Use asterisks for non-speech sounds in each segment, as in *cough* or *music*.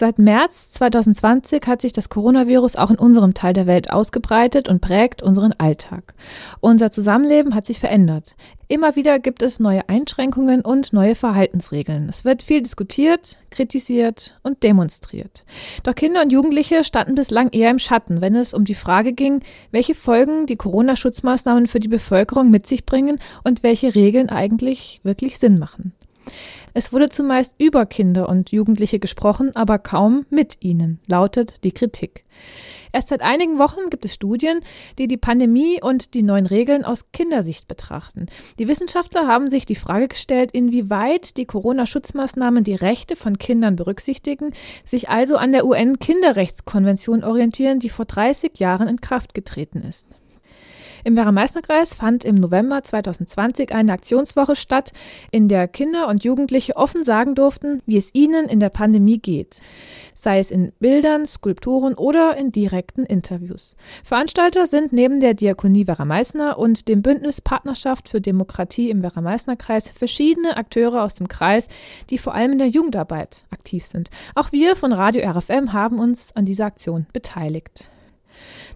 Seit März 2020 hat sich das Coronavirus auch in unserem Teil der Welt ausgebreitet und prägt unseren Alltag. Unser Zusammenleben hat sich verändert. Immer wieder gibt es neue Einschränkungen und neue Verhaltensregeln. Es wird viel diskutiert, kritisiert und demonstriert. Doch Kinder und Jugendliche standen bislang eher im Schatten, wenn es um die Frage ging, welche Folgen die Corona-Schutzmaßnahmen für die Bevölkerung mit sich bringen und welche Regeln eigentlich wirklich Sinn machen. Es wurde zumeist über Kinder und Jugendliche gesprochen, aber kaum mit ihnen, lautet die Kritik. Erst seit einigen Wochen gibt es Studien, die die Pandemie und die neuen Regeln aus Kindersicht betrachten. Die Wissenschaftler haben sich die Frage gestellt, inwieweit die Corona-Schutzmaßnahmen die Rechte von Kindern berücksichtigen, sich also an der UN-Kinderrechtskonvention orientieren, die vor 30 Jahren in Kraft getreten ist. Im Werra-Meißner-Kreis fand im November 2020 eine Aktionswoche statt, in der Kinder und Jugendliche offen sagen durften, wie es ihnen in der Pandemie geht, sei es in Bildern, Skulpturen oder in direkten Interviews. Veranstalter sind neben der Diakonie Werra-Meißner und dem Bündnis Partnerschaft für Demokratie im Werra-Meißner-Kreis verschiedene Akteure aus dem Kreis, die vor allem in der Jugendarbeit aktiv sind. Auch wir von Radio RFM haben uns an dieser Aktion beteiligt.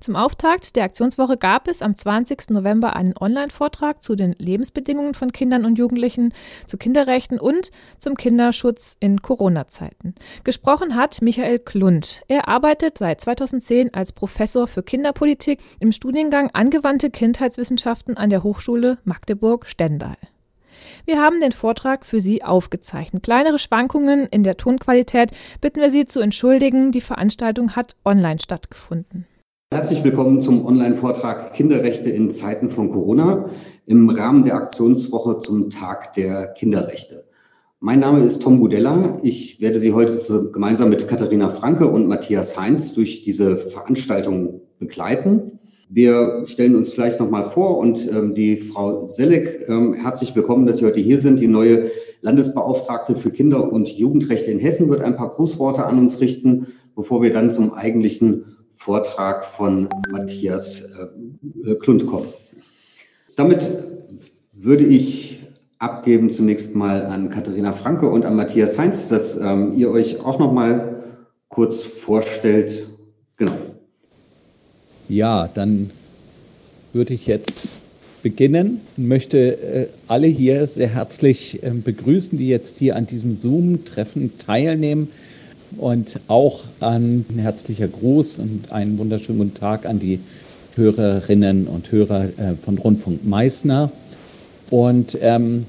Zum Auftakt der Aktionswoche gab es am 20. November einen Online-Vortrag zu den Lebensbedingungen von Kindern und Jugendlichen, zu Kinderrechten und zum Kinderschutz in Corona-Zeiten. Gesprochen hat Michael Klund. Er arbeitet seit 2010 als Professor für Kinderpolitik im Studiengang Angewandte Kindheitswissenschaften an der Hochschule Magdeburg-Stendal. Wir haben den Vortrag für Sie aufgezeichnet. Kleinere Schwankungen in der Tonqualität bitten wir Sie zu entschuldigen. Die Veranstaltung hat online stattgefunden. Herzlich willkommen zum Online-Vortrag Kinderrechte in Zeiten von Corona im Rahmen der Aktionswoche zum Tag der Kinderrechte. Mein Name ist Tom Gudella. Ich werde Sie heute gemeinsam mit Katharina Franke und Matthias Heinz durch diese Veranstaltung begleiten. Wir stellen uns gleich nochmal vor und ähm, die Frau Selleck, ähm, herzlich willkommen, dass Sie heute hier sind. Die neue Landesbeauftragte für Kinder- und Jugendrechte in Hessen wird ein paar Grußworte an uns richten, bevor wir dann zum eigentlichen Vortrag von Matthias äh, Klund kommen. Damit würde ich abgeben zunächst mal an Katharina Franke und an Matthias Heinz, dass ähm, ihr euch auch noch mal kurz vorstellt. Genau. Ja, dann würde ich jetzt beginnen und möchte äh, alle hier sehr herzlich äh, begrüßen, die jetzt hier an diesem Zoom-Treffen teilnehmen und auch ein herzlicher Gruß und einen wunderschönen guten Tag an die Hörerinnen und Hörer äh, von Rundfunk Meißner. Und ähm,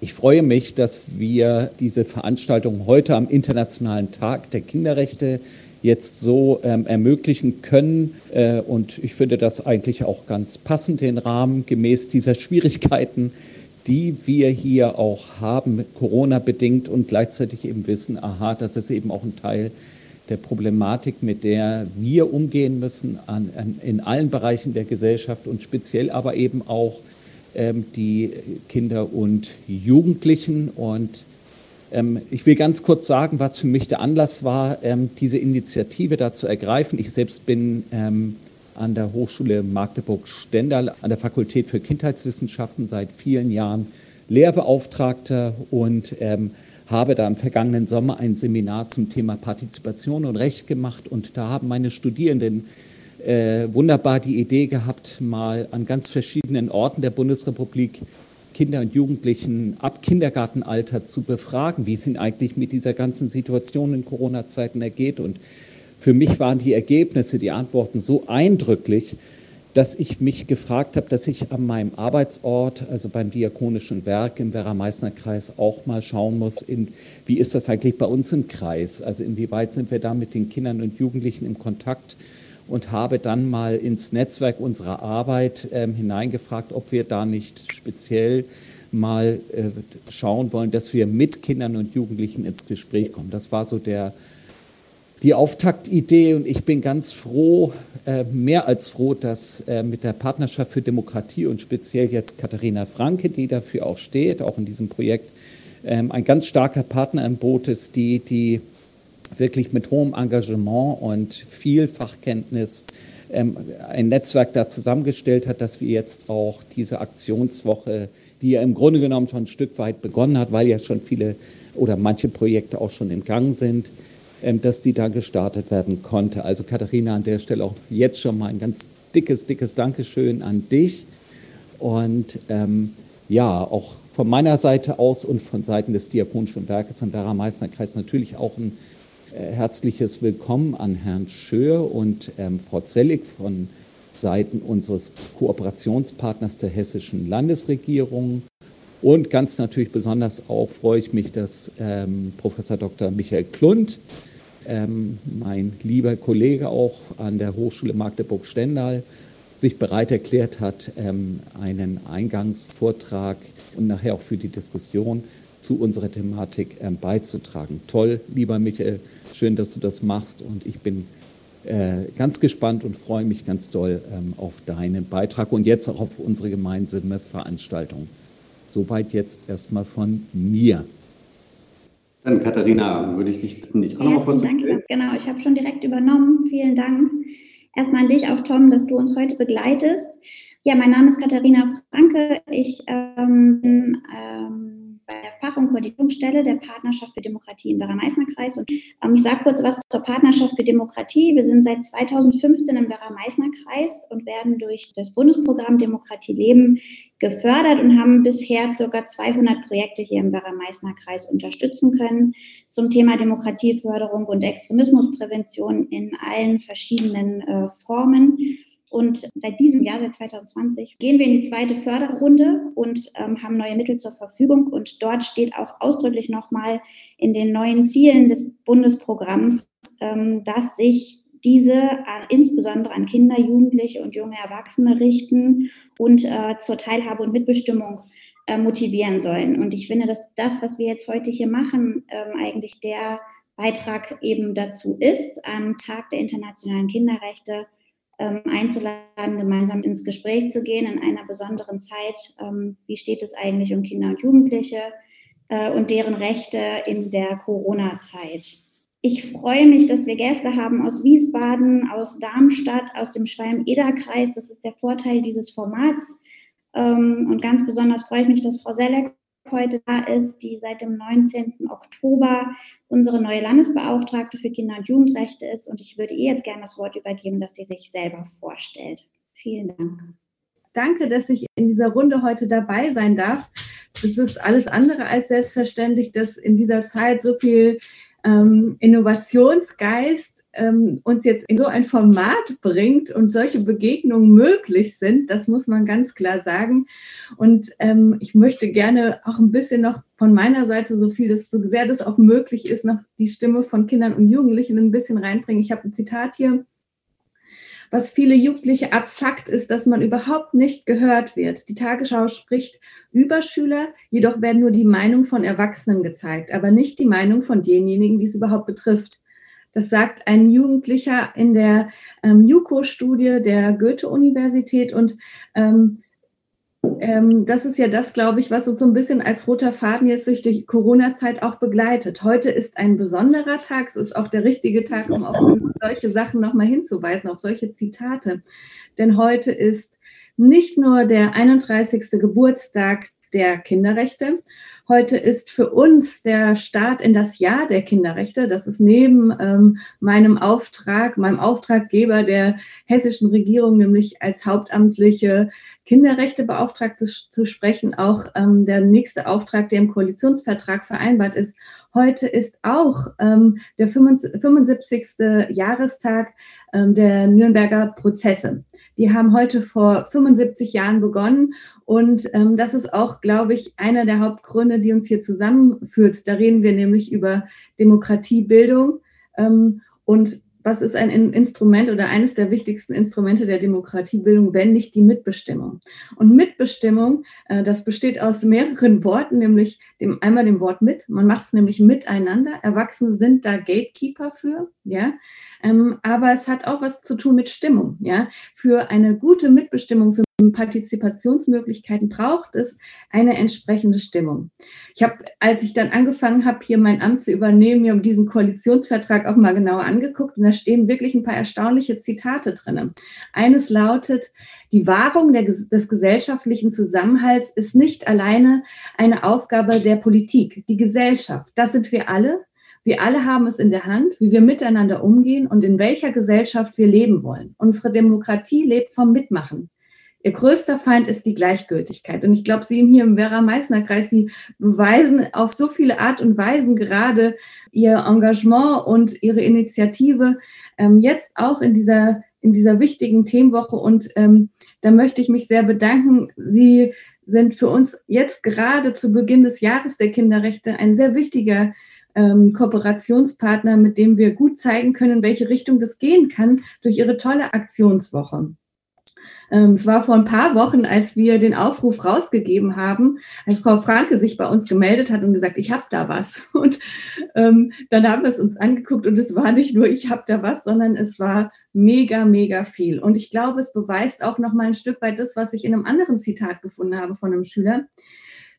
ich freue mich, dass wir diese Veranstaltung heute am Internationalen Tag der Kinderrechte jetzt so ähm, ermöglichen können. Äh, und ich finde das eigentlich auch ganz passend, den Rahmen gemäß dieser Schwierigkeiten, die wir hier auch haben, Corona bedingt und gleichzeitig eben wissen, aha, das ist eben auch ein Teil der Problematik, mit der wir umgehen müssen an, an, in allen Bereichen der Gesellschaft und speziell aber eben auch ähm, die Kinder und Jugendlichen. Und ähm, ich will ganz kurz sagen, was für mich der Anlass war, ähm, diese Initiative da zu ergreifen. Ich selbst bin ähm, an der Hochschule Magdeburg-Stendal an der Fakultät für Kindheitswissenschaften seit vielen Jahren Lehrbeauftragter und ähm, habe da im vergangenen Sommer ein Seminar zum Thema Partizipation und Recht gemacht und da haben meine Studierenden äh, wunderbar die Idee gehabt, mal an ganz verschiedenen Orten der Bundesrepublik Kinder und Jugendlichen ab Kindergartenalter zu befragen, wie es ihnen eigentlich mit dieser ganzen Situation in Corona-Zeiten ergeht und für mich waren die Ergebnisse, die Antworten so eindrücklich, dass ich mich gefragt habe, dass ich an meinem Arbeitsort, also beim Diakonischen Werk im Werra-Meißner-Kreis, auch mal schauen muss, in, wie ist das eigentlich bei uns im Kreis? Also inwieweit sind wir da mit den Kindern und Jugendlichen im Kontakt? Und habe dann mal ins Netzwerk unserer Arbeit äh, hineingefragt, ob wir da nicht speziell mal äh, schauen wollen, dass wir mit Kindern und Jugendlichen ins Gespräch kommen. Das war so der die Auftaktidee und ich bin ganz froh, äh, mehr als froh, dass äh, mit der Partnerschaft für Demokratie und speziell jetzt Katharina Franke, die dafür auch steht, auch in diesem Projekt, ähm, ein ganz starker Partner im Boot ist, die, die wirklich mit hohem Engagement und viel Fachkenntnis ähm, ein Netzwerk da zusammengestellt hat, dass wir jetzt auch diese Aktionswoche, die ja im Grunde genommen schon ein Stück weit begonnen hat, weil ja schon viele oder manche Projekte auch schon im Gang sind, dass die da gestartet werden konnte. Also Katharina, an der Stelle auch jetzt schon mal ein ganz dickes, dickes Dankeschön an dich. Und ähm, ja, auch von meiner Seite aus und von Seiten des Diakonischen Werkes im Werra-Meißner-Kreis natürlich auch ein äh, herzliches Willkommen an Herrn Schör und ähm, Frau Zellig von Seiten unseres Kooperationspartners der hessischen Landesregierung. Und ganz natürlich besonders auch freue ich mich, dass ähm, Professor Dr. Michael Klund, ähm, mein lieber Kollege auch an der Hochschule Magdeburg-Stendal, sich bereit erklärt hat, ähm, einen Eingangsvortrag und nachher auch für die Diskussion zu unserer Thematik ähm, beizutragen. Toll, lieber Michael, schön, dass du das machst und ich bin äh, ganz gespannt und freue mich ganz doll ähm, auf deinen Beitrag und jetzt auch auf unsere gemeinsame Veranstaltung. Soweit jetzt erstmal von mir. Dann Katharina, würde ich dich bitten, dich auch nochmal vorzustellen. Genau, ich habe schon direkt übernommen. Vielen Dank. Erstmal an dich auch, Tom, dass du uns heute begleitest. Ja, mein Name ist Katharina Franke. Ich ähm, bin ähm, bei der Fach- und Koordinierungsstelle der Partnerschaft für Demokratie im Werra-Meißner-Kreis. Und ähm, ich sage kurz was zur Partnerschaft für Demokratie. Wir sind seit 2015 im Werra-Meißner-Kreis und werden durch das Bundesprogramm Demokratie leben gefördert und haben bisher ca. 200 Projekte hier im Werra-Meißner-Kreis unterstützen können zum Thema Demokratieförderung und Extremismusprävention in allen verschiedenen äh, Formen. Und seit diesem Jahr, seit 2020, gehen wir in die zweite Förderrunde und ähm, haben neue Mittel zur Verfügung. Und dort steht auch ausdrücklich nochmal in den neuen Zielen des Bundesprogramms, ähm, dass sich diese äh, insbesondere an Kinder, Jugendliche und junge Erwachsene richten und äh, zur Teilhabe und Mitbestimmung äh, motivieren sollen. Und ich finde, dass das, was wir jetzt heute hier machen, ähm, eigentlich der Beitrag eben dazu ist, am Tag der internationalen Kinderrechte ähm, einzuladen, gemeinsam ins Gespräch zu gehen in einer besonderen Zeit. Ähm, wie steht es eigentlich um Kinder und Jugendliche äh, und deren Rechte in der Corona-Zeit? Ich freue mich, dass wir Gäste haben aus Wiesbaden, aus Darmstadt, aus dem Schwalm-Eder-Kreis. Das ist der Vorteil dieses Formats. Ähm, und ganz besonders freue ich mich, dass Frau Selleck heute da ist, die seit dem 19. Oktober unsere neue Landesbeauftragte für Kinder- und Jugendrechte ist. Und ich würde ihr jetzt gerne das Wort übergeben, dass sie sich selber vorstellt. Vielen Dank. Danke, dass ich in dieser Runde heute dabei sein darf. Es ist alles andere als selbstverständlich, dass in dieser Zeit so viel ähm, Innovationsgeist ähm, uns jetzt in so ein Format bringt und solche Begegnungen möglich sind, das muss man ganz klar sagen. Und ähm, ich möchte gerne auch ein bisschen noch von meiner Seite, so viel das, so sehr das auch möglich ist, noch die Stimme von Kindern und Jugendlichen ein bisschen reinbringen. Ich habe ein Zitat hier. Was viele Jugendliche abfuckt, ist, dass man überhaupt nicht gehört wird. Die Tagesschau spricht über Schüler, jedoch werden nur die Meinung von Erwachsenen gezeigt, aber nicht die Meinung von denjenigen, die es überhaupt betrifft. Das sagt ein Jugendlicher in der ähm, JUCO-Studie der Goethe-Universität. Und ähm, ähm, das ist ja das, glaube ich, was uns so ein bisschen als roter Faden jetzt durch die Corona-Zeit auch begleitet. Heute ist ein besonderer Tag. Es ist auch der richtige Tag, um auf solche Sachen nochmal hinzuweisen, auf solche Zitate. Denn heute ist nicht nur der 31. Geburtstag der Kinderrechte, Heute ist für uns der Start in das Jahr der Kinderrechte. Das ist neben ähm, meinem Auftrag, meinem Auftraggeber der hessischen Regierung, nämlich als hauptamtliche Kinderrechtebeauftragte zu sprechen, auch ähm, der nächste Auftrag, der im Koalitionsvertrag vereinbart ist. Heute ist auch ähm, der 75. Jahrestag ähm, der Nürnberger Prozesse. Die haben heute vor 75 Jahren begonnen und ähm, das ist auch, glaube ich, einer der Hauptgründe, die uns hier zusammenführt. Da reden wir nämlich über Demokratiebildung ähm, und was ist ein Instrument oder eines der wichtigsten Instrumente der Demokratiebildung, wenn nicht die Mitbestimmung? Und Mitbestimmung, äh, das besteht aus mehreren Worten, nämlich dem, einmal dem Wort mit. Man macht es nämlich miteinander. Erwachsene sind da Gatekeeper für, ja. Ähm, aber es hat auch was zu tun mit Stimmung, ja. Für eine gute Mitbestimmung, für Partizipationsmöglichkeiten braucht es eine entsprechende Stimmung. Ich habe, als ich dann angefangen habe, hier mein Amt zu übernehmen, mir diesen Koalitionsvertrag auch mal genauer angeguckt und da stehen wirklich ein paar erstaunliche Zitate drin. Eines lautet, die Wahrung der, des gesellschaftlichen Zusammenhalts ist nicht alleine eine Aufgabe der Politik. Die Gesellschaft, das sind wir alle, Wir alle haben es in der Hand, wie wir miteinander umgehen und in welcher Gesellschaft wir leben wollen. Unsere Demokratie lebt vom Mitmachen. Ihr größter Feind ist die Gleichgültigkeit. Und ich glaube, Sie hier im Vera-Meißner-Kreis, Sie beweisen auf so viele Art und Weisen gerade Ihr Engagement und Ihre Initiative ähm, jetzt auch in dieser, in dieser wichtigen Themenwoche. Und ähm, da möchte ich mich sehr bedanken. Sie sind für uns jetzt gerade zu Beginn des Jahres der Kinderrechte ein sehr wichtiger ähm, Kooperationspartner, mit dem wir gut zeigen können, in welche Richtung das gehen kann durch Ihre tolle Aktionswoche. Ähm, es war vor ein paar Wochen, als wir den Aufruf rausgegeben haben, als Frau Franke sich bei uns gemeldet hat und gesagt, ich habe da was. *laughs* Und ähm, dann haben wir es uns angeguckt und es war nicht nur, ich habe da was, sondern es war mega, mega viel. Und ich glaube, es beweist auch noch mal ein Stück weit das, was ich in einem anderen Zitat gefunden habe von einem Schüler.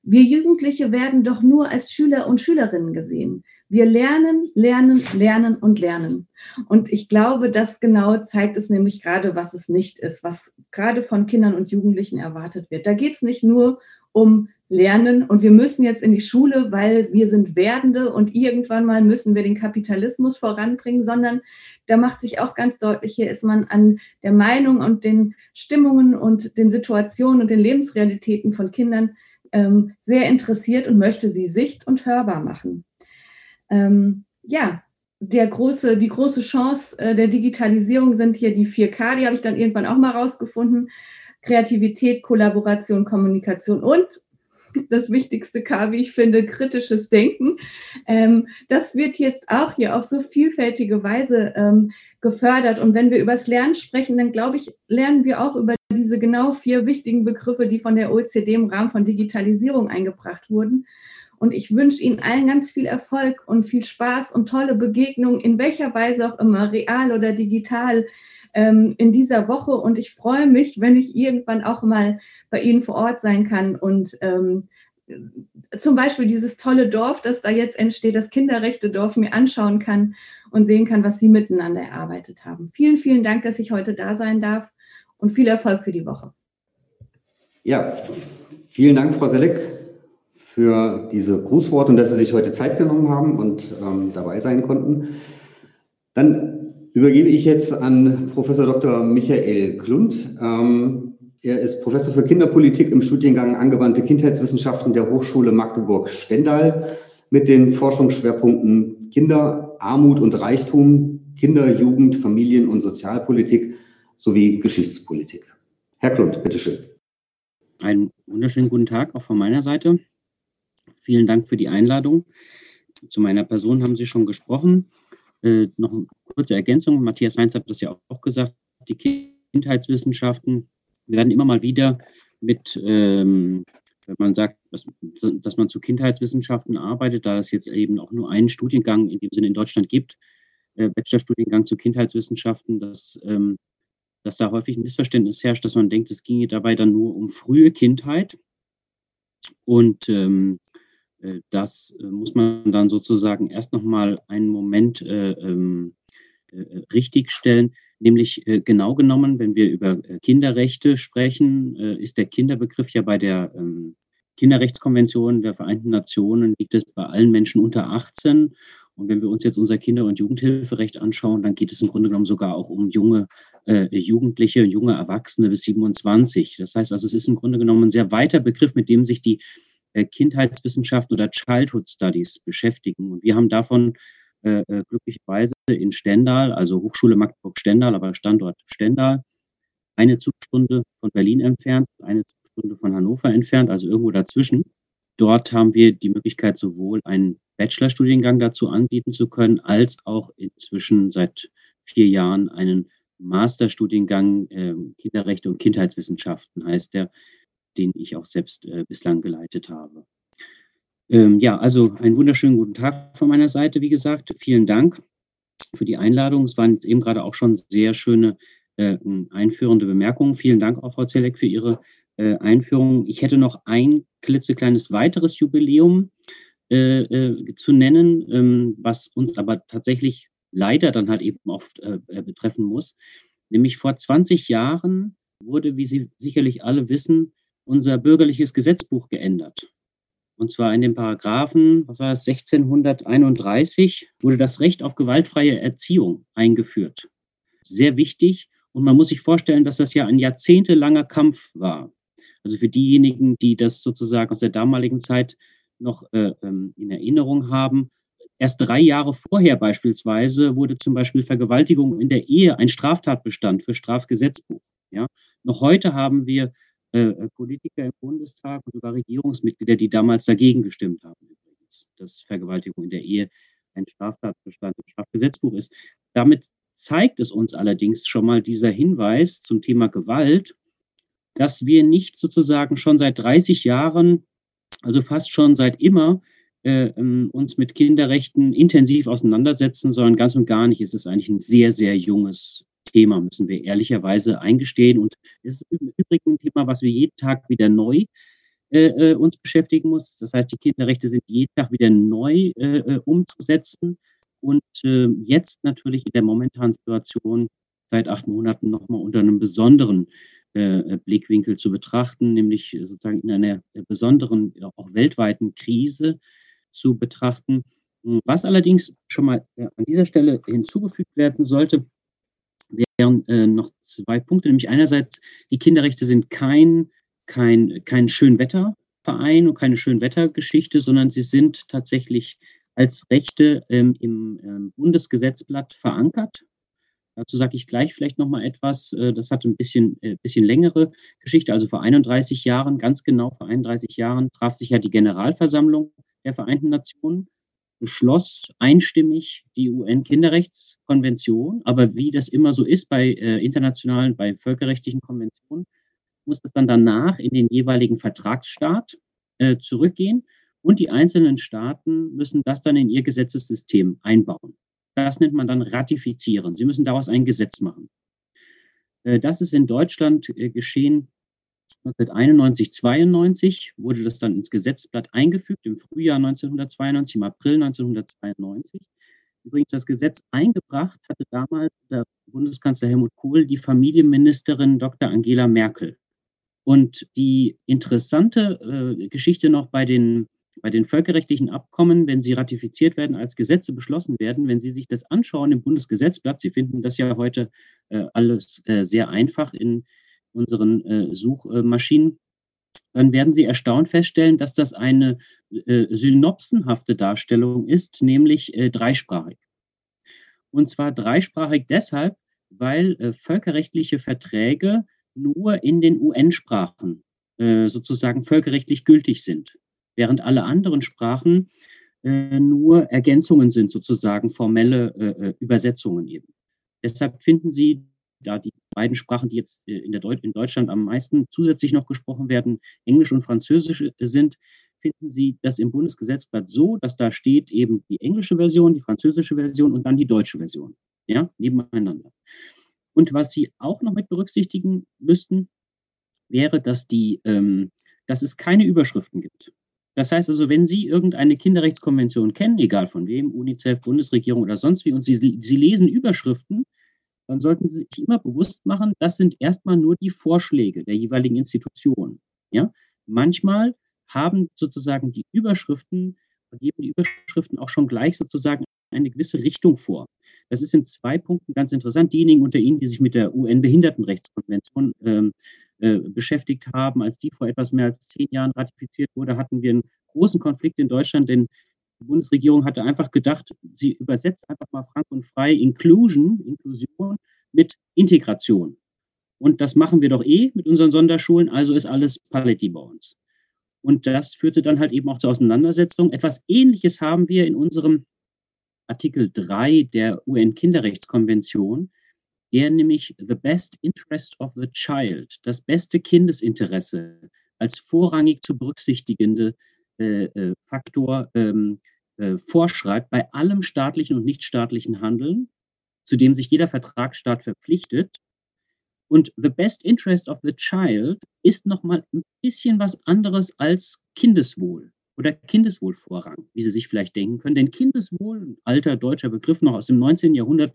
Wir Jugendliche werden doch nur als Schüler und Schülerinnen gesehen. Wir lernen, lernen, lernen und lernen. Und ich glaube, das genau zeigt es nämlich gerade, was es nicht ist, was gerade von Kindern und Jugendlichen erwartet wird. Da geht es nicht nur um Lernen und wir müssen jetzt in die Schule, weil wir sind Werdende und irgendwann mal müssen wir den Kapitalismus voranbringen, sondern da macht sich auch ganz deutlich, hier ist man an der Meinung und den Stimmungen und den Situationen und den Lebensrealitäten von Kindern ähm, sehr interessiert und möchte sie sicht- und hörbar machen ähm, ja, der große, die große Chance äh, der Digitalisierung sind hier die 4K, die habe ich dann irgendwann auch mal rausgefunden. Kreativität, Kollaboration, Kommunikation und das wichtigste K, wie ich finde, kritisches Denken. Ähm, das wird jetzt auch hier auf so vielfältige Weise ähm, gefördert. Und wenn wir über das Lernen sprechen, dann glaube ich, lernen wir auch über diese genau vier wichtigen Begriffe, die von der OECD im Rahmen von Digitalisierung eingebracht wurden. Und ich wünsche Ihnen allen ganz viel Erfolg und viel Spaß und tolle Begegnungen, in welcher Weise auch immer, real oder digital, ähm, in dieser Woche. Und ich freue mich, wenn ich irgendwann auch mal bei Ihnen vor Ort sein kann und ähm, zum Beispiel dieses tolle Dorf, das da jetzt entsteht, das Kinderrechte-Dorf, mir anschauen kann und sehen kann, was Sie miteinander erarbeitet haben. Vielen, vielen Dank, dass ich heute da sein darf und viel Erfolg für die Woche. Ja, vielen Dank, Frau Selleck für diese Grußworte und dass Sie sich heute Zeit genommen haben und ähm, dabei sein konnten. Dann übergebe ich jetzt an Professor Dr. Michael Klund. Ähm, er ist Professor für Kinderpolitik im Studiengang Angewandte Kindheitswissenschaften der Hochschule Magdeburg-Stendal mit den Forschungsschwerpunkten Kinder, Armut und Reichtum, Kinder, Jugend, Familien- und Sozialpolitik sowie Geschichtspolitik. Herr Klund, bitteschön. Einen wunderschönen guten Tag auch von meiner Seite. Vielen Dank für die Einladung. Zu meiner Person haben Sie schon gesprochen. Äh, noch eine kurze Ergänzung. Matthias Heinz hat das ja auch gesagt. Die Kindheitswissenschaften werden immer mal wieder mit, ähm, wenn man sagt, dass, dass, man zu Kindheitswissenschaften arbeitet, da es jetzt eben auch nur einen Studiengang in dem Sinne in Deutschland gibt, äh, Bachelorstudiengang zu Kindheitswissenschaften, dass, ähm, dass da häufig ein Missverständnis herrscht, dass man denkt, es ginge dabei dann nur um frühe Kindheit. Und ähm, äh, das äh, muss man dann sozusagen erst noch mal einen Moment äh, ähm, äh, richtigstellen. Nämlich äh, genau genommen, wenn wir über Kinderrechte sprechen, äh, ist der Kinderbegriff ja bei der ähm, Kinderrechtskonvention der Vereinten Nationen, liegt es bei allen Menschen unter 18. Und wenn wir uns jetzt unser Kinder- und Jugendhilferecht anschauen, dann geht es im Grunde genommen sogar auch um junge äh, Jugendliche, junge Erwachsene bis 27. Das heißt also, es ist im Grunde genommen ein sehr weiter Begriff, mit dem sich die äh, Kindheitswissenschaften oder Childhood Studies beschäftigen. Und wir haben davon äh, äh, glücklicherweise in Stendal, also Hochschule Magdeburg-Stendal, aber Standort Stendal, eine Zugstunde von Berlin entfernt, eine Zugstunde von Hannover entfernt, also irgendwo dazwischen. Dort haben wir die Möglichkeit, sowohl einen Bachelorstudiengang dazu anbieten zu können, als auch inzwischen seit vier Jahren einen Masterstudiengang äh, Kinderrechte und Kindheitswissenschaften heißt der, den ich auch selbst äh, bislang geleitet habe. Ähm, ja, also einen wunderschönen guten Tag von meiner Seite, wie gesagt. Vielen Dank für die Einladung. Es waren jetzt eben gerade auch schon sehr schöne äh, einführende Bemerkungen. Vielen Dank auch, Frau Zelleck, für Ihre äh, Einführung. Ich hätte noch ein klitzekleines weiteres Jubiläum äh, äh zu nennen, ähm, was uns aber tatsächlich leider dann halt eben oft äh, äh, betreffen muss. Nämlich vor 20 Jahren wurde, wie Sie sicherlich alle wissen, unser bürgerliches Gesetzbuch geändert. Und zwar in dem Paragraphen, was war das, 1631, wurde das Recht auf gewaltfreie Erziehung eingeführt. Sehr wichtig. Und man muss sich vorstellen, dass das ja ein jahrzehntelanger Kampf war. Also für diejenigen, die das sozusagen aus der damaligen Zeit noch äh, ähm, in Erinnerung haben, erst drei Jahre vorher beispielsweise wurde zum Beispiel Vergewaltigung in der Ehe ein Straftatbestand für Strafgesetzbuch. Ja? Noch heute haben wir äh, äh, Politiker im Bundestag und sogar Regierungsmitglieder, die damals dagegen gestimmt haben, übrigens, dass Vergewaltigung in der Ehe ein Straftatbestand im Strafgesetzbuch ist. Damit zeigt es uns allerdings schon mal dieser Hinweis zum Thema Gewalt, dass wir nicht sozusagen schon seit 30 Jahren, also fast schon seit immer, äh, ähm, uns mit Kinderrechten intensiv auseinandersetzen, sondern ganz und gar nicht. Es ist eigentlich ein sehr, sehr junges Thema, müssen wir ehrlicherweise eingestehen. Und es ist im Übrigen ein Thema, was wir jeden Tag wieder neu äh, äh uns beschäftigen muss. Das heißt, die Kinderrechte sind jeden Tag wieder neu äh, äh umzusetzen. Und äh, jetzt natürlich in der momentanen Situation seit acht Monaten nochmal unter einem besonderen äh, Blickwinkel zu betrachten, nämlich sozusagen in einer besonderen, auch weltweiten Krise zu betrachten. Was allerdings schon mal an dieser Stelle hinzugefügt werden sollte, wären äh, noch zwei Punkte, nämlich einerseits, die Kinderrechte sind kein, kein, kein Schönwetterverein und keine Schönwettergeschichte, sondern sie sind tatsächlich als Rechte ähm, im ähm, Bundesgesetzblatt verankert. Dazu sage ich gleich vielleicht noch mal etwas. Äh, das hat ein bisschen, äh, bisschen längere Geschichte. Also vor 31 Jahren, ganz genau vor 31 Jahren, traf sich ja die Generalversammlung der Vereinten Nationen beschloss einstimmig die UN-Kinderrechtskonvention. Aber wie das immer so ist bei äh, internationalen, bei völkerrechtlichen Konventionen, muss das dann danach in den jeweiligen Vertragsstaat äh, zurückgehen und die einzelnen Staaten müssen das dann in ihr Gesetzessystem einbauen. Das nennt man dann ratifizieren. Sie müssen daraus ein Gesetz machen. Äh, das ist in Deutschland äh, geschehen 1991, 92 wurde das dann ins Gesetzblatt eingefügt, im Frühjahr 1992, im April 1992. Übrigens, das Gesetz eingebracht hatte damals der Bundeskanzler Helmut Kohl die Familienministerin Dr. Angela Merkel. Und die interessante äh, Geschichte noch bei den, bei den völkerrechtlichen Abkommen, wenn sie ratifiziert werden, als Gesetze beschlossen werden, wenn Sie sich das anschauen im Bundesgesetzblatt, Sie finden das ja heute äh, alles äh, sehr einfach in unseren äh, Suchmaschinen, dann werden Sie erstaunt feststellen, dass das eine äh, synopsenhafte Darstellung ist, nämlich äh, dreisprachig. Und zwar dreisprachig deshalb, weil äh, völkerrechtliche Verträge nur in den UN-Sprachen äh, sozusagen völkerrechtlich gültig sind, während alle anderen Sprachen äh, nur Ergänzungen sind, sozusagen formelle äh, Übersetzungen eben. Deshalb finden Sie da die beiden Sprachen, die jetzt äh, in, der Deut in Deutschland am meisten zusätzlich noch gesprochen werden, Englisch und Französisch äh, sind, finden Sie das im Bundesgesetzblatt so, dass da steht eben die englische Version, die französische Version und dann die deutsche Version, ja, nebeneinander. Und was Sie auch noch mit berücksichtigen müssten, wäre, dass, die, ähm, dass es keine Überschriften gibt. Das heißt also, wenn Sie irgendeine Kinderrechtskonvention kennen, egal von wem, UNICEF, Bundesregierung oder sonst wie, und Sie, Sie lesen Überschriften, dann sollten Sie sich immer bewusst machen, das sind erstmal nur die Vorschläge der jeweiligen Institution. Ja? Manchmal haben sozusagen die Überschriften, geben die Überschriften auch schon gleich sozusagen eine gewisse Richtung vor. Das ist in zwei Punkten ganz interessant. Diejenigen unter Ihnen, die sich mit der UN-Behindertenrechtskonvention ähm, äh, beschäftigt haben, als die vor etwas mehr als zehn Jahren ratifiziert wurde, hatten wir einen großen Konflikt in Deutschland, denn die Bundesregierung hatte einfach gedacht, sie übersetzt einfach mal frank und frei Inclusion, Inklusion mit Integration. Und das machen wir doch eh mit unseren Sonderschulen, also ist alles Paletti bei uns. Und das führte dann halt eben auch zur Auseinandersetzung. Etwas Ähnliches haben wir in unserem Artikel 3 der UN-Kinderrechtskonvention, der nämlich the best interest of the child, das beste Kindesinteresse als vorrangig zu berücksichtigende äh, äh, Faktor ähm, äh, vorschreibt bei allem staatlichen und nichtstaatlichen Handeln, zu dem sich jeder Vertragsstaat verpflichtet. Und the best interest of the child ist nochmal ein bisschen was anderes als Kindeswohl oder Kindeswohlvorrang, wie Sie sich vielleicht denken können. Denn Kindeswohl, ein alter deutscher Begriff noch aus dem 19. Jahrhundert,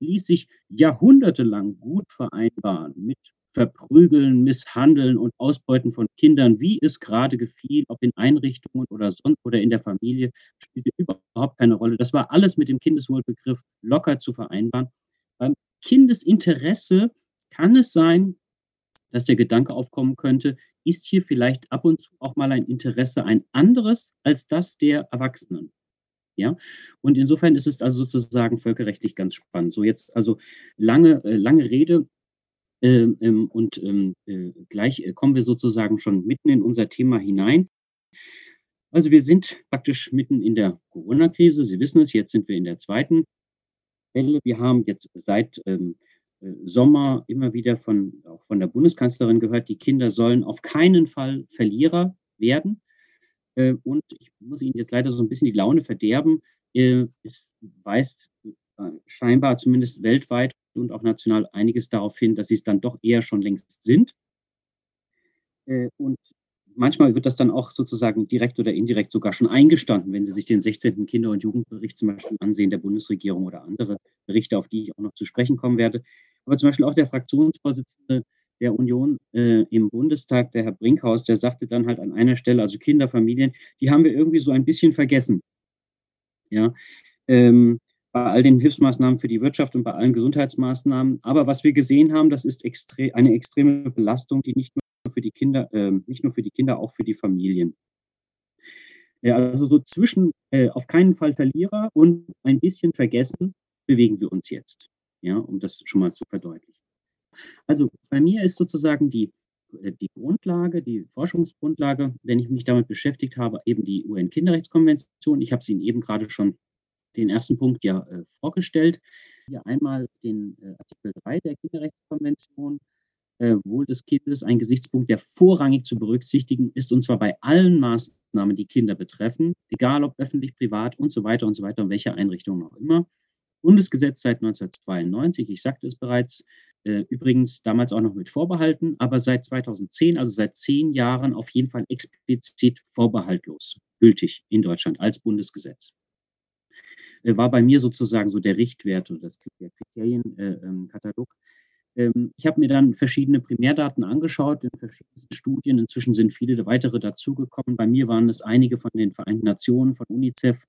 ließ sich jahrhundertelang gut vereinbaren mit Verprügeln, Misshandeln und Ausbeuten von Kindern, wie es gerade gefiel, ob in Einrichtungen oder sonst oder in der Familie, spielte überhaupt keine Rolle. Das war alles mit dem Kindeswohlbegriff locker zu vereinbaren. Beim Kindesinteresse kann es sein, dass der Gedanke aufkommen könnte, ist hier vielleicht ab und zu auch mal ein Interesse ein anderes als das der Erwachsenen. Ja, und insofern ist es also sozusagen völkerrechtlich ganz spannend. So jetzt also lange, äh, lange Rede ähm, ähm, und ähm, äh, gleich äh, kommen wir sozusagen schon mitten in unser Thema hinein. Also wir sind praktisch mitten in der Corona-Krise. Sie wissen es, jetzt sind wir in der zweiten Welle. Wir haben jetzt seit ähm, äh, Sommer immer wieder von, auch von der Bundeskanzlerin gehört, die Kinder sollen auf keinen Fall Verlierer werden. Äh, und ich muss Ihnen jetzt leider so ein bisschen die Laune verderben. Äh, es weist scheinbar zumindest weltweit und auch national einiges darauf hin, dass sie es dann doch eher schon längst sind. Und manchmal wird das dann auch sozusagen direkt oder indirekt sogar schon eingestanden, wenn Sie sich den 16. Kinder- und Jugendbericht zum Beispiel ansehen der Bundesregierung oder andere Berichte, auf die ich auch noch zu sprechen kommen werde. Aber zum Beispiel auch der Fraktionsvorsitzende der Union äh, im Bundestag, der Herr Brinkhaus, der sagte dann halt an einer Stelle, also Kinder, Familien, die haben wir irgendwie so ein bisschen vergessen. Ja, ähm, bei all den Hilfsmaßnahmen für die Wirtschaft und bei allen Gesundheitsmaßnahmen. Aber was wir gesehen haben, das ist extre eine extreme Belastung, die nicht nur für die Kinder, äh, nicht nur für die Kinder, auch für die Familien. Ja, also so zwischen äh, auf keinen Fall Verlierer und ein bisschen vergessen bewegen wir uns jetzt. Ja, um das schon mal zu verdeutlichen. Also bei mir ist sozusagen die, äh, die Grundlage, die Forschungsgrundlage, wenn ich mich damit beschäftigt habe, eben die UN-Kinderrechtskonvention. Ich habe es Ihnen eben gerade schon den ersten Punkt ja äh, vorgestellt. Hier einmal den äh, Artikel 3 der Kinderrechtskonvention. Äh, Wohl des Kindes ein Gesichtspunkt, der vorrangig zu berücksichtigen ist, und zwar bei allen Maßnahmen, die Kinder betreffen, egal ob öffentlich, privat und so weiter und so weiter, in welcher Einrichtung auch immer. Bundesgesetz seit 1992, ich sagte es bereits, äh, übrigens damals auch noch mit Vorbehalten, aber seit 2010, also seit zehn Jahren auf jeden Fall explizit vorbehaltlos gültig in Deutschland als Bundesgesetz. Äh, war bei mir sozusagen so der Richtwert oder das, der Kriterienkatalog. Äh, ähm, ich habe mir dann verschiedene Primärdaten angeschaut in verschiedensten Studien. Inzwischen sind viele weitere dazugekommen. Bei mir waren es einige von den Vereinten Nationen, von UNICEF,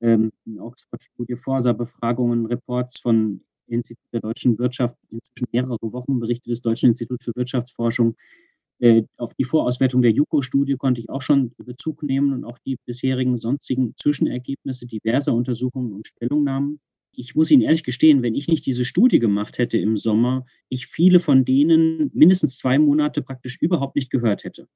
ähm, Oxford-Studie, Forsa-Befragungen, Reports von Institut der deutschen Wirtschaft, inzwischen mehrere Wochen Berichte des Deutschen Instituts für Wirtschaftsforschung. Äh, auf die Vorauswertung der JUKO-Studie konnte ich auch schon Bezug nehmen und auch die bisherigen sonstigen Zwischenergebnisse diverser Untersuchungen und Stellungnahmen. Ich muss Ihnen ehrlich gestehen, wenn ich nicht diese Studie gemacht hätte im Sommer, ich viele von denen mindestens zwei Monate praktisch überhaupt nicht gehört hätte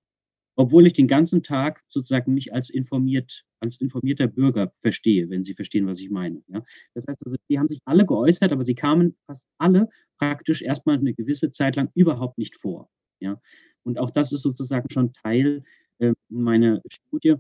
obwohl ich den ganzen Tag sozusagen mich als informiert, als informierter Bürger verstehe, wenn Sie verstehen, was ich meine. Ja? Das heißt, also, die haben sich alle geäußert, aber sie kamen fast alle praktisch erstmal eine gewisse Zeit lang überhaupt nicht vor. Ja? Und auch das ist sozusagen schon Teil äh, meiner Studie.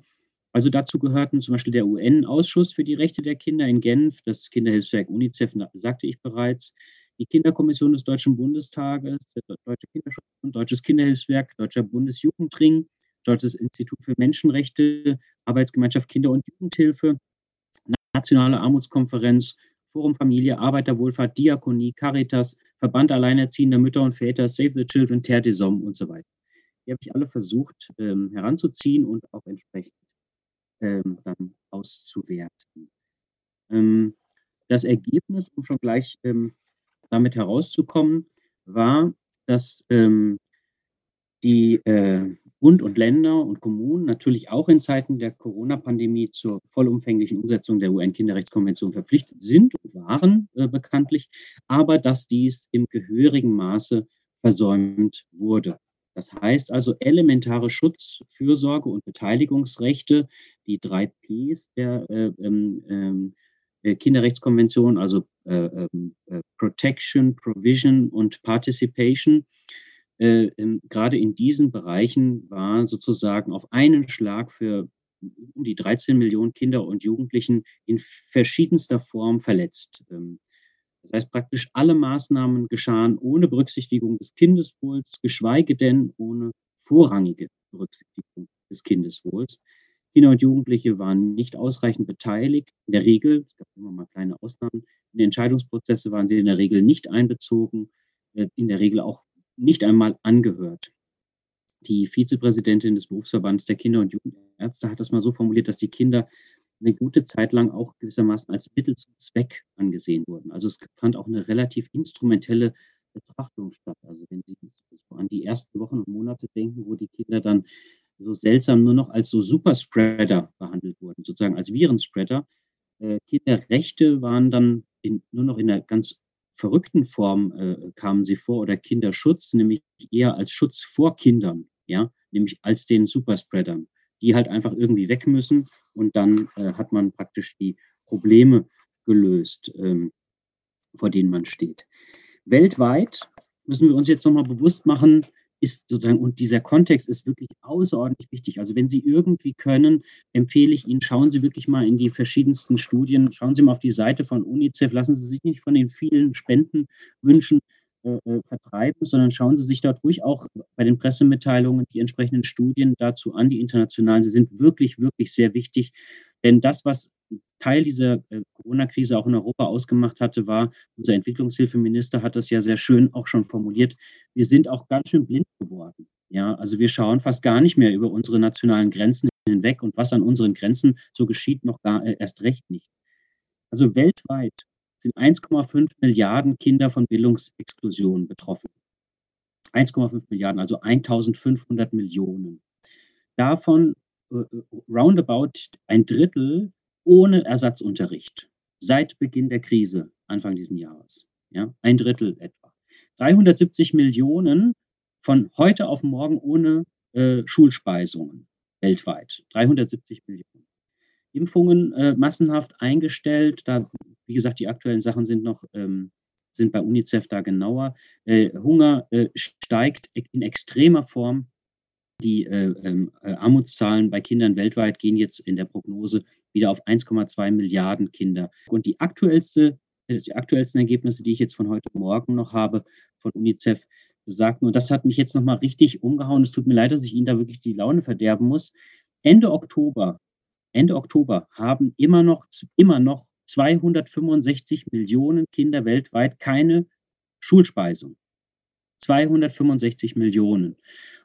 Also dazu gehörten zum Beispiel der UN-Ausschuss für die Rechte der Kinder in Genf, das Kinderhilfswerk UNICEF, sagte ich bereits, die Kinderkommission des Deutschen Bundestages, der Deutsche Kinderschutz Deutsches Kinderhilfswerk, Deutscher Bundesjugendring, Deutsches Institut für Menschenrechte, Arbeitsgemeinschaft Kinder- und Jugendhilfe, Nationale Armutskonferenz, Forum Familie, Arbeiterwohlfahrt, Diakonie, Caritas, Verband Alleinerziehender Mütter und Väter, Save the Children, Terre des Hommes und so weiter. Die habe ich alle versucht ähm, heranzuziehen und auch entsprechend ähm, dann auszuwerten. Ähm, das Ergebnis, um schon gleich ähm, damit herauszukommen, war, dass ähm, die äh, Bund und Länder und Kommunen natürlich auch in Zeiten der Corona-Pandemie zur vollumfänglichen Umsetzung der UN-Kinderrechtskonvention verpflichtet sind und waren äh, bekanntlich, aber dass dies im gehörigen Maße versäumt wurde. Das heißt also elementare Schutz, Fürsorge und Beteiligungsrechte, die drei Ps der äh, ähm, ähm äh, Kinderrechtskonvention, also äh, ähm, äh, Protection, Provision und Participation, äh, gerade in diesen Bereichen war sozusagen auf einen Schlag für um die 13 Millionen Kinder und Jugendlichen in verschiedenster Form verletzt. Ähm, das heißt, praktisch alle Maßnahmen geschahen ohne Berücksichtigung des Kindeswohls, geschweige denn ohne vorrangige Berücksichtigung des Kindeswohls. Kinder und Jugendliche waren nicht ausreichend beteiligt. In der Regel, es gab immer mal kleine Ausnahmen, in Entscheidungsprozesse waren sie in der Regel nicht einbezogen, äh, in der Regel auch nicht einmal angehört. Die Vizepräsidentin des Berufsverbands der Kinder- und Jugendärzte hat das mal so formuliert, dass die Kinder eine gute Zeit lang auch gewissermaßen als Mittel zum Zweck angesehen wurden. Also es fand auch eine relativ instrumentelle Betrachtung statt. Also wenn Sie so an die ersten Wochen und Monate denken, wo die Kinder dann so seltsam nur noch als so Superspreader behandelt wurden, sozusagen als Virenspreader. Äh, Kinderrechte waren dann in, nur noch in einer ganz verrückten Form äh, kamen sie vor oder Kinderschutz, nämlich eher als Schutz vor Kindern, ja, nämlich als den Superspreadern, die halt einfach irgendwie weg müssen und dann äh, hat man praktisch die Probleme gelöst, ähm, vor denen man steht. Weltweit müssen wir uns jetzt nochmal bewusst machen, ist sozusagen, und dieser Kontext ist wirklich außerordentlich wichtig. Also wenn Sie irgendwie können, empfehle ich Ihnen, schauen Sie wirklich mal in die verschiedensten Studien, schauen Sie mal auf die Seite von UNICEF, lassen Sie sich nicht von den vielen Spendenwünschen äh, äh, vertreiben, sondern schauen Sie sich dort ruhig auch bei den Pressemitteilungen die entsprechenden Studien dazu an, die internationalen. Sie sind wirklich, wirklich sehr wichtig. Denn das, was Teil dieser äh, Corona-Krise auch in Europa ausgemacht hatte, war, unser Entwicklungshilfeminister hat das ja sehr schön auch schon formuliert, wir sind auch ganz schön blind geworden. Ja, also wir schauen fast gar nicht mehr über unsere nationalen Grenzen hinweg und was an unseren Grenzen so geschieht, noch gar äh, erst recht nicht. Also weltweit sind 1,5 Milliarden Kinder von Bildungsexklusion betroffen. 1,5 Milliarden, also 1500 Millionen. Davon roundabout ein Drittel ohne Ersatzunterricht seit Beginn der Krise Anfang dieses Jahres. Ja, ein Drittel etwa. 370 Millionen von heute auf morgen ohne äh, Schulspeisungen weltweit. 370 Millionen. Impfungen äh, massenhaft eingestellt. Da, wie gesagt, die aktuellen Sachen sind noch ähm, sind bei UNICEF da genauer. Äh, Hunger äh, steigt in extremer Form. Die äh, ähm, äh, Armutszahlen bei Kindern weltweit gehen jetzt in der Prognose wieder auf 1,2 Milliarden Kinder. Und die aktuellste, äh, die aktuellsten Ergebnisse, die ich jetzt von heute Morgen noch habe, von UNICEF, sagten, und das hat mich jetzt nochmal richtig umgehauen. Es tut mir leid, dass ich Ihnen da wirklich die Laune verderben muss. Ende Oktober, Ende Oktober haben immer noch, immer noch 265 Millionen Kinder weltweit keine Schulspeisung. 265 Millionen.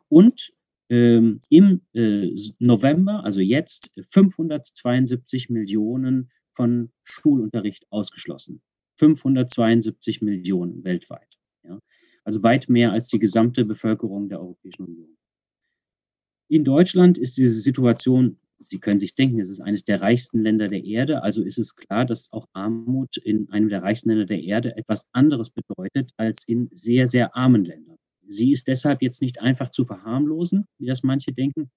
Und ähm, im äh, November, also jetzt, 572 Millionen von Schulunterricht ausgeschlossen. 572 Millionen weltweit. Ja. Also weit mehr als die gesamte Bevölkerung der Europäischen Union. In Deutschland ist diese Situation, Sie können sich denken, es ist eines der reichsten Länder der Erde, also ist es klar, dass auch Armut in einem der reichsten Länder der Erde etwas anderes bedeutet als in sehr, sehr armen Ländern. Sie ist deshalb jetzt nicht einfach zu verharmlosen, wie das manche denken.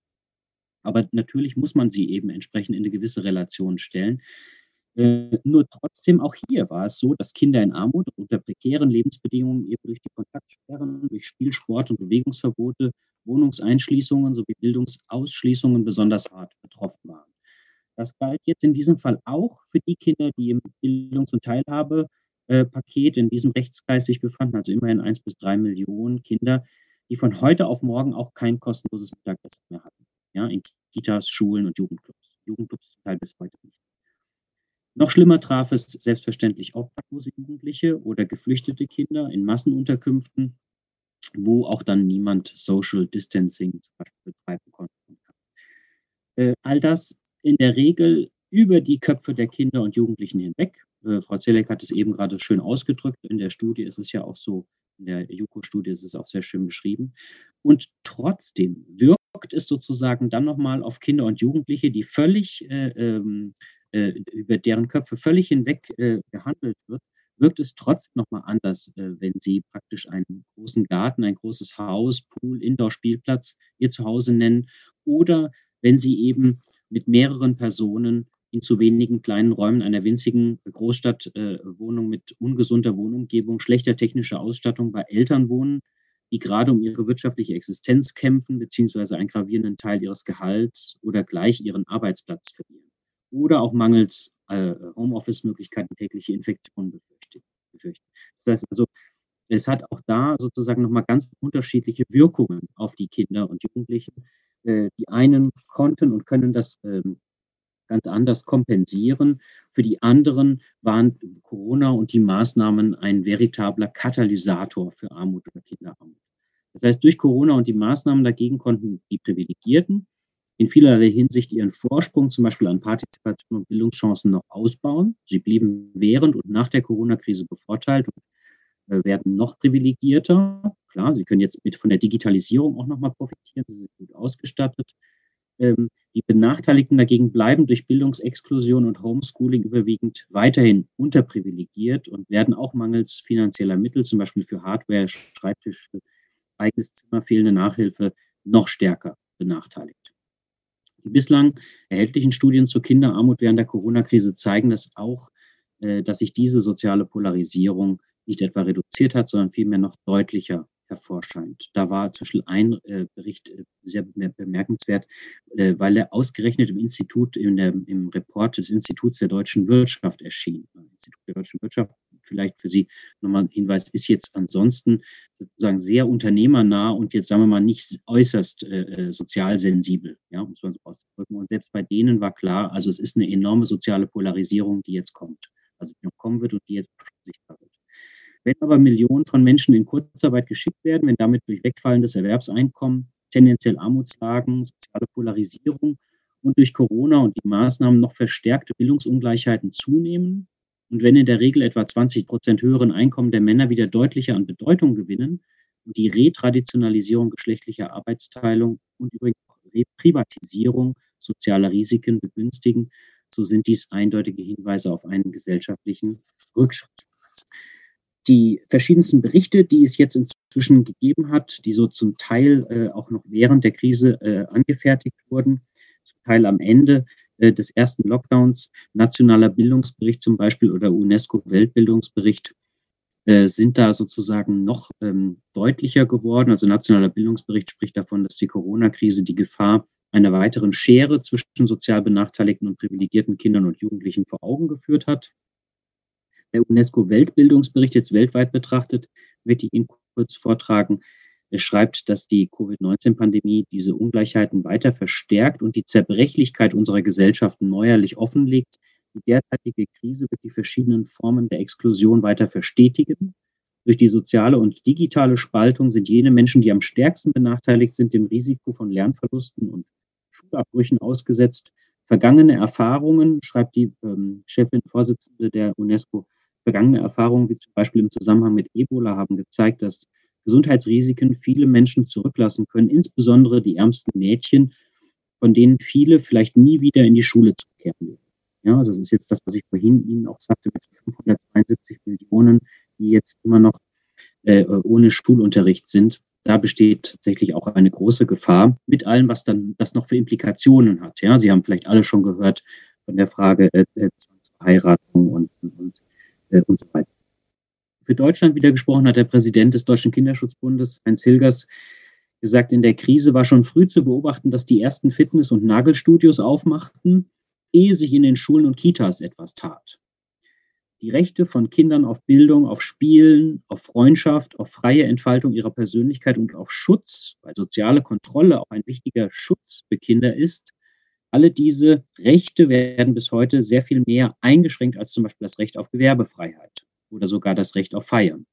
Aber natürlich muss man sie eben entsprechend in eine gewisse Relation stellen. Äh, nur trotzdem auch hier war es so, dass Kinder in Armut unter prekären Lebensbedingungen eben durch die Kontaktsperren, durch Spielsport und Bewegungsverbote, Wohnungseinschließungen sowie Bildungsausschließungen besonders hart betroffen waren. Das galt jetzt in diesem Fall auch für die Kinder, die im Bildungs- und Teilhabe äh, Paket in diesem Rechtskreis sich befanden, also immerhin eins bis drei Millionen Kinder, die von heute auf morgen auch kein kostenloses Mittagessen mehr hatten. Ja, in Kitas, Schulen und Jugendclubs. Jugendclubs zum Teil bis heute nicht. Noch schlimmer traf es selbstverständlich obdachlose Jugendliche oder geflüchtete Kinder in Massenunterkünften, wo auch dann niemand Social Distancing zum Beispiel betreiben konnte. Äh, all das in der Regel über die Köpfe der Kinder und Jugendlichen hinweg äh, Frau Zelek hat es eben gerade schön ausgedrückt. In der Studie ist es ja auch so, in der JUKO-Studie ist es auch sehr schön beschrieben. Und trotzdem wirkt es sozusagen dann nochmal auf Kinder und Jugendliche, die völlig, äh, ähm, äh, über deren Köpfe völlig hinweg äh, gehandelt wird, wirkt es trotzdem nochmal anders, äh, wenn sie praktisch einen großen Garten, ein großes Haus, Pool, Indoor-Spielplatz ihr Zuhause nennen oder wenn sie eben mit mehreren Personen in zu wenigen kleinen Räumen einer winzigen Großstadtwohnung äh, mit ungesunder Wohnumgebung, schlechter technischer Ausstattung bei Eltern wohnen, die gerade um ihre wirtschaftliche Existenz kämpfen, beziehungsweise einen gravierenden Teil ihres Gehalts oder gleich ihren Arbeitsplatz verlieren. Oder auch mangels äh, Homeoffice-Möglichkeiten tägliche Infektionen befürchten. Das heißt also, es hat auch da sozusagen nochmal ganz unterschiedliche Wirkungen auf die Kinder und Jugendlichen. Äh, die einen konnten und können das ähm, ganz anders kompensieren. Für die anderen waren Corona und die Maßnahmen ein veritabler Katalysator für Armut oder Kinderarmut. Das heißt, durch Corona und die Maßnahmen dagegen konnten die Privilegierten in vielerlei Hinsicht ihren Vorsprung, zum Beispiel an Partizipation und Bildungschancen, noch ausbauen. Sie blieben während und nach der Corona-Krise bevorteilt und äh, werden noch privilegierter. Klar, sie können jetzt mit von der Digitalisierung auch nochmal profitieren, sie sind gut ausgestattet. Die Benachteiligten dagegen bleiben durch Bildungsexklusion und Homeschooling überwiegend weiterhin unterprivilegiert und werden auch mangels finanzieller Mittel, zum Beispiel für Hardware, Schreibtisch, eigenes Zimmer, fehlende Nachhilfe, noch stärker benachteiligt. Die bislang erhältlichen Studien zur Kinderarmut während der Corona-Krise zeigen das auch, äh, dass sich diese soziale Polarisierung nicht etwa reduziert hat, sondern vielmehr noch deutlicher hervorscheint. Da war zum Beispiel ein äh, Bericht äh, sehr bemerkenswert, äh, weil er ausgerechnet im Institut, in der, im Report des Instituts der deutschen Wirtschaft erschien. Institut der deutschen Wirtschaft, vielleicht für Sie nochmal ein Hinweis, ist jetzt ansonsten sozusagen sehr unternehmernah und jetzt sagen wir mal nicht äußerst äh, äh sozial sensibel, ja, es mal so auszudrücken. Und selbst bei denen war klar, also es ist eine enorme soziale Polarisierung, die jetzt kommt, also die noch kommen wird und die jetzt sichtbar wird. Wenn aber Millionen von Menschen in Kurzarbeit geschickt werden, wenn damit durch wegfallendes Erwerbseinkommen, tendenziell Armutslagen, soziale Polarisierung und durch Corona und die Maßnahmen noch verstärkte Bildungsungleichheiten zunehmen und wenn in der Regel etwa 20 Prozent höheren Einkommen der Männer wieder deutlicher an Bedeutung gewinnen und die Retraditionalisierung geschlechtlicher Arbeitsteilung und übrigens auch Reprivatisierung sozialer Risiken begünstigen, so sind dies eindeutige Hinweise auf einen gesellschaftlichen Rückschritt die verschiedensten Berichte, die es jetzt inzwischen gegeben hat, die so zum Teil äh, auch noch während der Krise äh, angefertigt wurden, zum Teil am Ende äh, des ersten Lockdowns, nationaler Bildungsbericht zum Beispiel oder UNESCO-Weltbildungsbericht, äh, sind da sozusagen noch ähm, deutlicher geworden. Also nationaler Bildungsbericht spricht davon, dass die Corona-Krise die Gefahr einer weiteren Schere zwischen sozial benachteiligten und privilegierten Kindern und Jugendlichen vor Augen geführt hat der UNESCO-Weltbildungsbericht jetzt weltweit betrachtet, wird ich Ihnen kurz vortragen. Schreibt, dass die Covid-19-Pandemie diese Ungleichheiten weiter verstärkt und die Zerbrechlichkeit unserer Gesellschaften neuerlich offenlegt. Die derzeitige Krise wird die verschiedenen Formen der Exklusion weiter verstetigen. Durch die soziale und digitale Spaltung sind jene Menschen, die am stärksten benachteiligt sind, dem Risiko von Lernverlusten und Schulabbrüchen ausgesetzt. Vergangene Erfahrungen, schreibt die ähm, Chefin, Vorsitzende der UNESCO, Vergangene Erfahrungen, wie zum Beispiel im Zusammenhang mit Ebola, haben gezeigt, dass Gesundheitsrisiken viele Menschen zurücklassen können, insbesondere die ärmsten Mädchen, von denen viele vielleicht nie wieder in die Schule zurückkehren werden. Ja, also das ist jetzt das, was ich vorhin Ihnen auch sagte, mit 572 Millionen, die jetzt immer noch äh, ohne Schulunterricht sind. Da besteht tatsächlich auch eine große Gefahr mit allem, was dann das noch für Implikationen hat. Ja, Sie haben vielleicht alle schon gehört von der Frage äh, äh Zwangsverheiratung und, und, und äh, und so weiter. Für Deutschland wieder gesprochen hat der Präsident des Deutschen Kinderschutzbundes, Heinz Hilgers, gesagt, in der Krise war schon früh zu beobachten, dass die ersten Fitness- und Nagelstudios aufmachten, ehe sich in den Schulen und Kitas etwas tat. Die Rechte von Kindern auf Bildung, auf Spielen, auf Freundschaft, auf freie Entfaltung ihrer Persönlichkeit und auf Schutz, weil soziale Kontrolle auch ein wichtiger Schutz für Kinder ist, alle diese Rechte werden bis heute sehr viel mehr eingeschränkt als zum Beispiel das Recht auf Gewerbefreiheit oder sogar das Recht auf Feiern.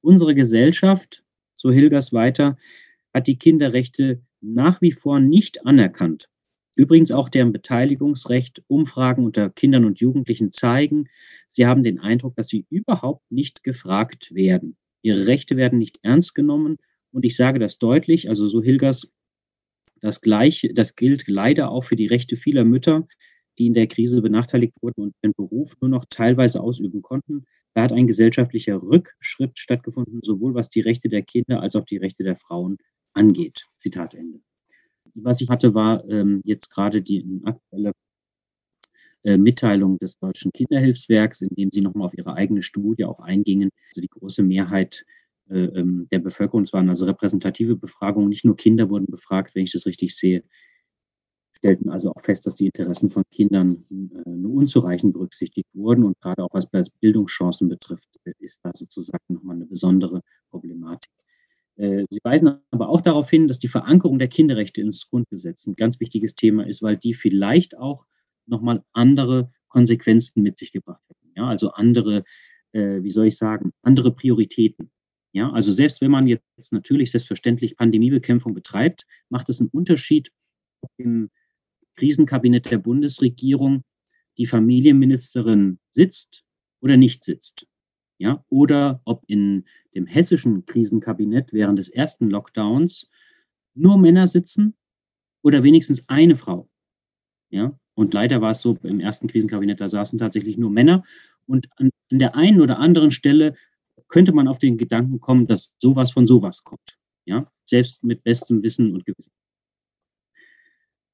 Unsere Gesellschaft, so Hilgers weiter, hat die Kinderrechte nach wie vor nicht anerkannt. Übrigens auch deren Beteiligungsrecht, Umfragen unter Kindern und Jugendlichen zeigen, sie haben den Eindruck, dass sie überhaupt nicht gefragt werden. Ihre Rechte werden nicht ernst genommen. Und ich sage das deutlich, also so Hilgers das Gleiche, das gilt leider auch für die Rechte vieler Mütter, die in der Krise benachteiligt wurden und ihren Beruf nur noch teilweise ausüben konnten. Da hat ein gesellschaftlicher Rückschritt stattgefunden, sowohl was die Rechte der Kinder als auch die Rechte der Frauen angeht. Zitat Ende. Was ich hatte, war ähm, jetzt gerade die aktuelle äh, Mitteilung des Deutschen Kinderhilfswerks, in dem sie nochmal auf ihre eigene Studie auch eingingen. Also die große Mehrheit der Bevölkerung. Es waren also repräsentative Befragungen. Nicht nur Kinder wurden befragt, wenn ich das richtig sehe, stellten also auch fest, dass die Interessen von Kindern äh, nur unzureichend berücksichtigt wurden. Und gerade auch was Bildungschancen betrifft, ist da sozusagen nochmal eine besondere Problematik. Äh, sie weisen aber auch darauf hin, dass die Verankerung der Kinderrechte ins Grundgesetz ein ganz wichtiges Thema ist, weil die vielleicht auch nochmal andere Konsequenzen mit sich gebracht hätten. Ja, also andere, wie soll ich sagen, andere Prioritäten. Ja, also selbst wenn man jetzt natürlich selbstverständlich Pandemiebekämpfung betreibt, macht es einen Unterschied, ob im Krisenkabinett der Bundesregierung die Familienministerin sitzt oder nicht sitzt. Ja, oder ob in dem hessischen Krisenkabinett während des ersten Lockdowns nur Männer sitzen oder wenigstens eine Frau. Ja, und leider war es so, im ersten Krisenkabinett, da saßen tatsächlich nur Männer. Und an, an der einen oder anderen Stelle könnte man auf den Gedanken kommen, dass sowas von sowas kommt. Ja, selbst mit bestem Wissen und Gewissen.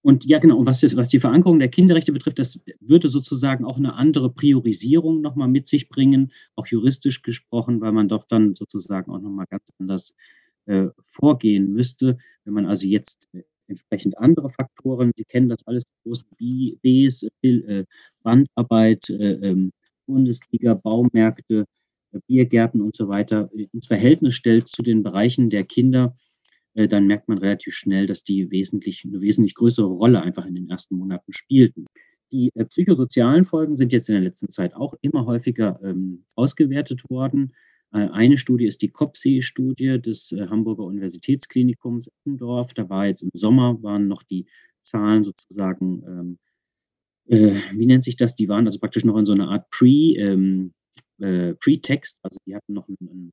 Und ja, genau, was, was die Verankerung der Kinderrechte betrifft, das würde sozusagen auch eine andere Priorisierung nochmal mit sich bringen, auch juristisch gesprochen, weil man doch dann sozusagen auch nochmal ganz anders äh, vorgehen müsste. Wenn man also jetzt äh, entsprechend andere Faktoren, Sie kennen das alles, große Bs, äh, Bandarbeit, äh, ähm, Bundesliga, Baumärkte, Biergärten und so weiter ins Verhältnis stellt zu den Bereichen der Kinder, äh, dann merkt man relativ schnell, dass die wesentlich, eine wesentlich größere Rolle einfach in den ersten Monaten spielten. Die äh, psychosozialen Folgen sind jetzt in der letzten Zeit auch immer häufiger ähm, ausgewertet worden. Äh, eine Studie ist die COPSI-Studie des äh, Hamburger Universitätsklinikums Eppendorf. Da war jetzt im Sommer, waren noch die Zahlen sozusagen, ähm, äh, wie nennt sich das? Die waren also praktisch noch in so einer Art Pre, ähm, äh, Pre-Text, also die hatten noch einen, einen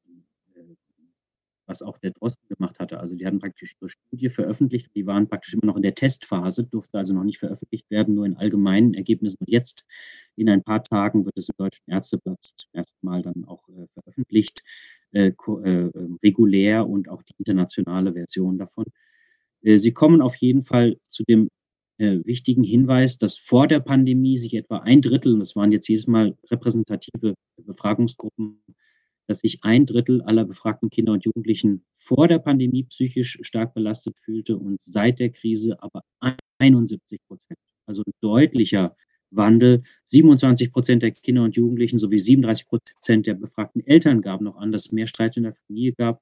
was auch der Drosten gemacht hatte. Also die hatten praktisch ihre Studie veröffentlicht, die waren praktisch immer noch in der Testphase, durfte also noch nicht veröffentlicht werden, nur in allgemeinen Ergebnissen. Und jetzt in ein paar Tagen wird es im Deutschen Ärzteblatt zum ersten Mal dann auch äh, veröffentlicht, äh, äh, ähm, regulär und auch die internationale Version davon. Äh, sie kommen auf jeden Fall zu dem äh, wichtigen Hinweis, dass vor der Pandemie sich etwa ein Drittel, und das waren jetzt jedes Mal repräsentative Befragungsgruppen, dass sich ein Drittel aller befragten Kinder und Jugendlichen vor der Pandemie psychisch stark belastet fühlte und seit der Krise aber 71 Prozent. Also ein deutlicher Wandel. 27 Prozent der Kinder und Jugendlichen sowie 37 Prozent der befragten Eltern gaben noch an, dass es mehr Streit in der Familie gab.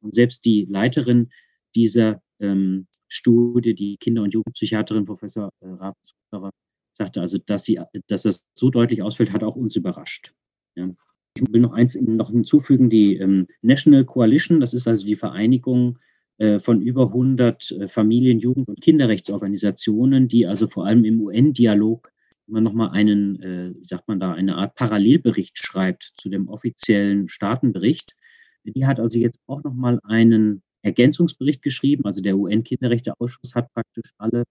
Und selbst die Leiterin dieser ähm, Studie, die Kinder- und Jugendpsychiaterin Professor äh, Ravensauer, sagte also, dass, sie, dass das so deutlich ausfällt, hat auch uns überrascht. Ja. Ich will noch eins noch hinzufügen, die ähm, National Coalition, das ist also die Vereinigung äh, von über 100 äh, Familien-, Jugend- und Kinderrechtsorganisationen, die also vor allem im UN-Dialog immer noch mal einen, äh, wie sagt man da, eine Art Parallelbericht schreibt zu dem offiziellen Staatenbericht. Die hat also jetzt auch noch mal einen Ergänzungsbericht geschrieben. Also der UN-Kinderrechteausschuss hat praktisch alle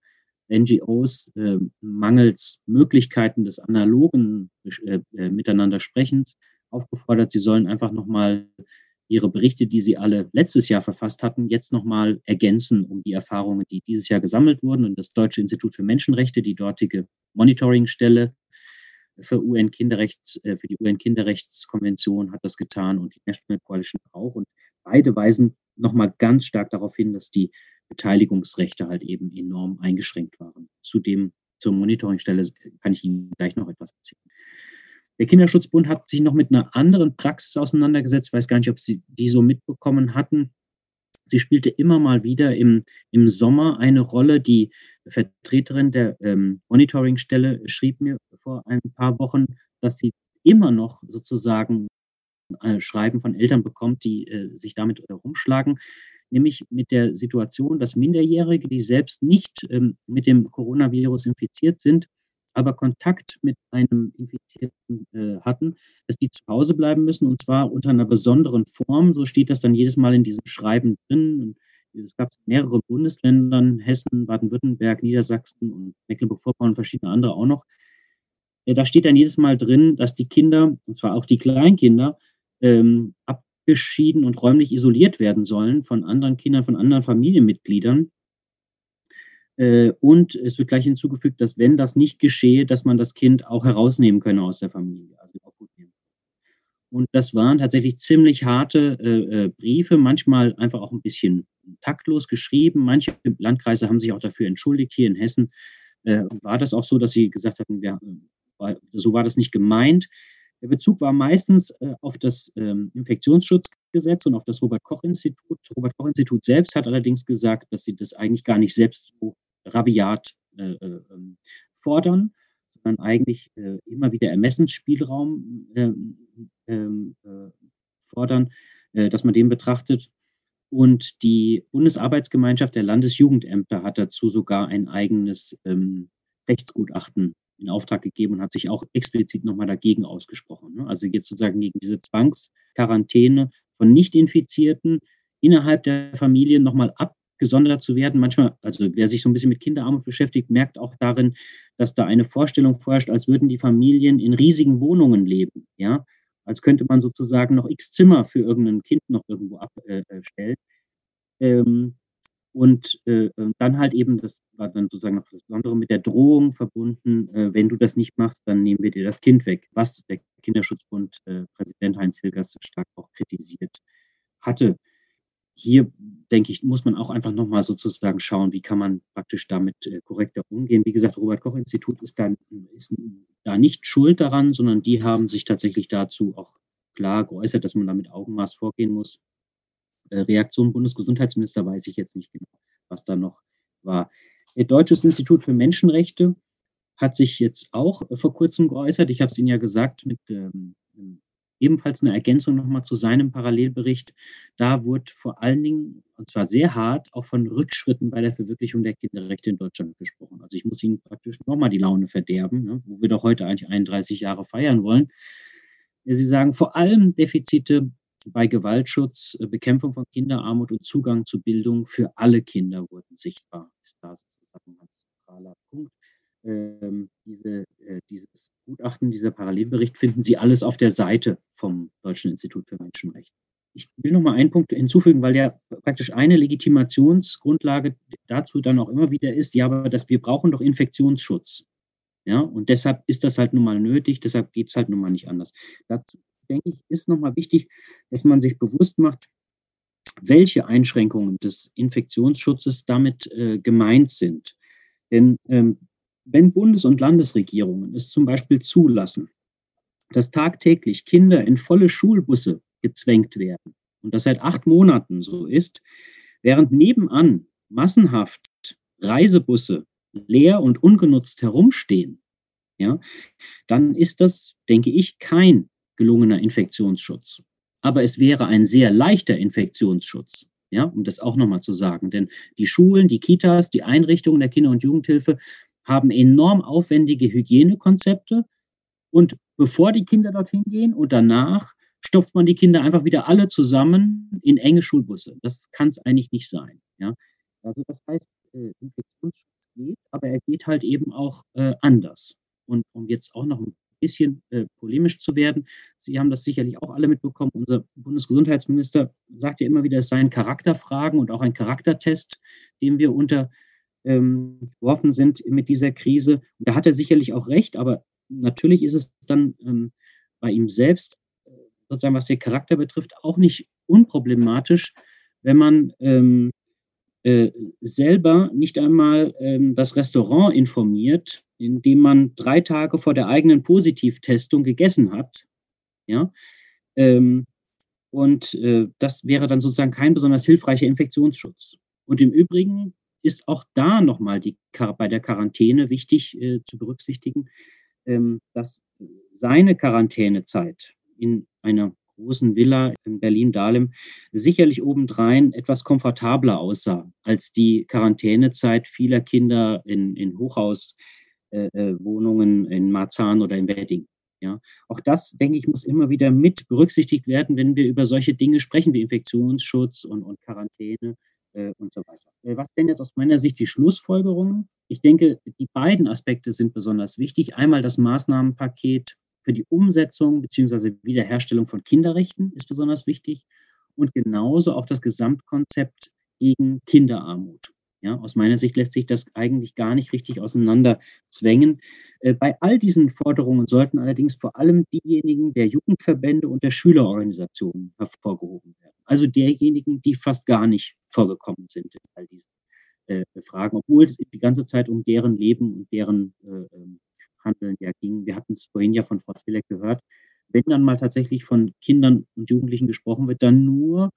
NGOs äh, mangels Möglichkeiten des analogen äh, äh, Miteinander Sprechens aufgefordert, sie sollen einfach nochmal ihre Berichte, die sie alle letztes Jahr verfasst hatten, jetzt nochmal ergänzen um die Erfahrungen, die dieses Jahr gesammelt wurden. Und das Deutsche Institut für Menschenrechte, die dortige Monitoringstelle für UN-Kinderrechts, äh, für die UN-Kinderrechtskonvention hat das getan und die National Coalition auch. Und beide weisen nochmal ganz stark darauf hin, dass die Beteiligungsrechte halt eben enorm eingeschränkt waren. Zudem zur Monitoringstelle kann ich Ihnen gleich noch etwas erzählen. Der Kinderschutzbund hat sich noch mit einer anderen Praxis auseinandergesetzt. Ich weiß gar nicht, ob Sie die so mitbekommen hatten. Sie spielte immer mal wieder im, im Sommer eine Rolle. Die Vertreterin der ähm, Monitoringstelle schrieb mir vor ein paar Wochen, dass sie immer noch sozusagen äh, Schreiben von Eltern bekommt, die äh, sich damit äh, rumschlagen, nämlich mit der Situation, dass Minderjährige, die selbst nicht ähm, mit dem Coronavirus infiziert sind, aber Kontakt mit einem Infizierten äh, hatten, dass die zu Hause bleiben müssen und zwar unter einer besonderen Form. So steht das dann jedes Mal in diesem Schreiben drin. Es gab mehrere Bundesländern, Hessen, Baden-Württemberg, Niedersachsen und Mecklenburg-Vorpommern und verschiedene andere auch noch. Äh, da steht dann jedes Mal drin, dass die Kinder, und zwar auch die Kleinkinder, ähm, abgeschieden und räumlich isoliert werden sollen von anderen Kindern, von anderen Familienmitgliedern. Äh, und es wird gleich hinzugefügt, dass wenn das nicht geschehe, dass man das Kind auch herausnehmen könne aus der Familie. Also auch gut nehmen. Und das waren tatsächlich ziemlich harte äh, äh, Briefe, manchmal einfach auch ein bisschen taktlos geschrieben. Manche Landkreise haben sich auch dafür entschuldigt. Hier in Hessen äh, war das auch so, dass sie gesagt hatten, wir, so war das nicht gemeint. Der Bezug war meistens äh, auf das ähm, Infektionsschutzgesetz und auf das Robert-Koch-Institut. Robert-Koch-Institut selbst hat allerdings gesagt, dass sie das eigentlich gar nicht selbst so rabiat äh, äh, ähm, fordern, sondern eigentlich äh, immer wieder Ermessensspielraum ähm, ähm, äh, fordern. äh, dass man den betrachtet. Und die Bundesarbeitsgemeinschaft der Landesjugendämter hat dazu sogar ein eigenes ähm, Rechtsgutachten in Auftrag gegeben und hat sich auch explizit nochmal dagegen ausgesprochen. Ne? Also jetzt sozusagen gegen diese Zwangsquarantäne von Nicht-Infizierten innerhalb der Familie nochmal abgesondert zu werden. Manchmal, also wer sich so ein bisschen mit Kinderarmut beschäftigt, merkt auch darin, dass da eine Vorstellung vorherrscht, als würden die Familien in riesigen Wohnungen leben. Ja, als könnte man sozusagen noch x Zimmer für irgendein Kind noch irgendwo abstellen. Ähm, und äh, dann halt eben, das war dann sozusagen noch das Besondere, mit der Drohung verbunden, äh, wenn du das nicht machst, dann nehmen wir dir das Kind weg, was der Kinderschutzbund äh, Präsident Heinz Hilgers stark auch kritisiert hatte. Hier, denke ich, muss man auch einfach nochmal sozusagen schauen, wie kann man praktisch damit äh, korrekter umgehen. Wie gesagt, Robert-Koch-Institut ist, da, ist da nicht schuld daran, sondern die haben sich tatsächlich dazu auch klar geäußert, dass man da mit Augenmaß vorgehen muss. Äh, Reaktion Bundesgesundheitsminister weiß ich jetzt nicht genau, was da noch war. Deutsches Institut für Menschenrechte hat sich jetzt auch äh, vor kurzem geäußert. Ich habe es Ihnen ja gesagt, mit ähm, ebenfalls eine Ergänzung nochmal zu seinem Parallelbericht. Da wurde vor allen Dingen, und zwar sehr hart, auch von Rückschritten bei der Verwirklichung der Kinderrechte in Deutschland gesprochen. Also ich muss Ihnen praktisch nochmal die Laune verderben, ne, wo wir doch heute eigentlich 31 Jahre feiern wollen. Sie sagen vor allem Defizite bei Gewaltschutz, äh, Bekämpfung von Kinderarmut und Zugang zu Bildung für alle Kinder wurden sichtbar. Ist da sozusagen ein zentraler Punkt. Ähm, diese, äh, dieses Gutachten, dieser Parallelbericht finden Sie alles auf der Seite vom Deutschen Institut für Menschenrechte. Ich will noch mal einen Punkt hinzufügen, weil ja praktisch eine Legitimationsgrundlage dazu dann auch immer wieder ist, ja, aber dass wir brauchen doch Infektionsschutz. Ja, und deshalb ist das halt nun mal nötig, deshalb geht es halt nun mal nicht anders. Dazu denke ich, ist nochmal wichtig, dass man sich bewusst macht, welche Einschränkungen des Infektionsschutzes damit äh, gemeint sind. Denn ähm, wenn Bundes- und Landesregierungen es zum Beispiel zulassen, dass tagtäglich Kinder in volle Schulbusse gezwängt werden und das seit acht Monaten so ist, während nebenan massenhaft Reisebusse leer und ungenutzt herumstehen, ja, dann ist das, denke ich, kein gelungener Infektionsschutz. Aber es wäre ein sehr leichter Infektionsschutz, ja, um das auch nochmal zu sagen. Denn die Schulen, die Kitas, die Einrichtungen der Kinder- und Jugendhilfe haben enorm aufwendige Hygienekonzepte. Und bevor die Kinder dorthin gehen und danach stopft man die Kinder einfach wieder alle zusammen in enge Schulbusse. Das kann es eigentlich nicht sein. Ja? Also das heißt, äh, Infektionsschutz geht, aber er geht halt eben auch äh, anders. Und um jetzt auch noch ein bisschen äh, polemisch zu werden. Sie haben das sicherlich auch alle mitbekommen. Unser Bundesgesundheitsminister sagt ja immer wieder, es seien Charakterfragen und auch ein Charaktertest, dem wir unterworfen ähm, sind mit dieser Krise. Und da hat er sicherlich auch recht, aber natürlich ist es dann ähm, bei ihm selbst, äh, sozusagen was den Charakter betrifft, auch nicht unproblematisch, wenn man ähm, äh, selber nicht einmal ähm, das Restaurant informiert, indem man drei Tage vor der eigenen Positivtestung gegessen hat. Ja, ähm, und äh, das wäre dann sozusagen kein besonders hilfreicher Infektionsschutz. Und im Übrigen ist auch da nochmal bei der Quarantäne wichtig äh, zu berücksichtigen, ähm, dass seine Quarantänezeit in einer großen Villa in Berlin-Dahlem sicherlich obendrein etwas komfortabler aussah als die Quarantänezeit vieler Kinder in, in Hochhauswohnungen äh, äh in Marzahn oder in Wedding. Ja, auch das, denke ich, muss immer wieder mit berücksichtigt werden, wenn wir über solche Dinge sprechen wie Infektionsschutz und, und Quarantäne äh, und so weiter. Äh, was denn jetzt aus meiner Sicht die Schlussfolgerungen? Ich denke, die beiden Aspekte sind besonders wichtig. Einmal das Maßnahmenpaket für die Umsetzung bzw. Wiederherstellung von Kinderrechten ist besonders wichtig und genauso auch das Gesamtkonzept gegen Kinderarmut. Ja, aus meiner Sicht lässt sich das eigentlich gar nicht richtig auseinander zwängen. Äh, bei all diesen Forderungen sollten allerdings vor allem diejenigen der Jugendverbände und der Schülerorganisationen hervorgehoben werden. Also derjenigen, die fast gar nicht vorgekommen sind in all diesen äh, Fragen, obwohl es die ganze Zeit um deren Leben und deren äh, ähm, Handeln ja ging. Wir hatten es vorhin ja von Frau Zwilleck gehört. Wenn dann mal tatsächlich von Kindern und Jugendlichen gesprochen wird, dann nur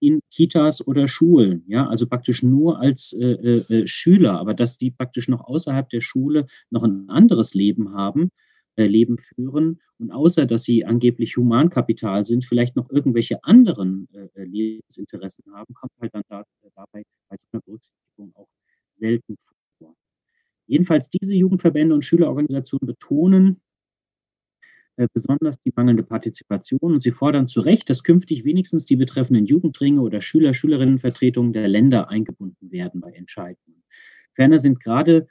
in Kitas oder Schulen, ja, also praktisch nur als äh, äh, äh Schüler, aber dass die praktisch noch außerhalb der Schule noch ein anderes Leben haben, äh, Leben führen und außer dass sie angeblich Humankapital sind, vielleicht noch irgendwelche anderen äh, Lebensinteressen haben, kommt halt dann da, dabei bei einer Berücksichtigung auch selten vor. Jedenfalls diese Jugendverbände und Schülerorganisationen betonen äh, besonders die mangelnde Partizipation und sie fordern zu Recht, dass künftig wenigstens die betreffenden Jugendringe oder Schüler, Schülerinnenvertretungen der Länder eingebunden werden bei Entscheidungen. Ferner sind gerade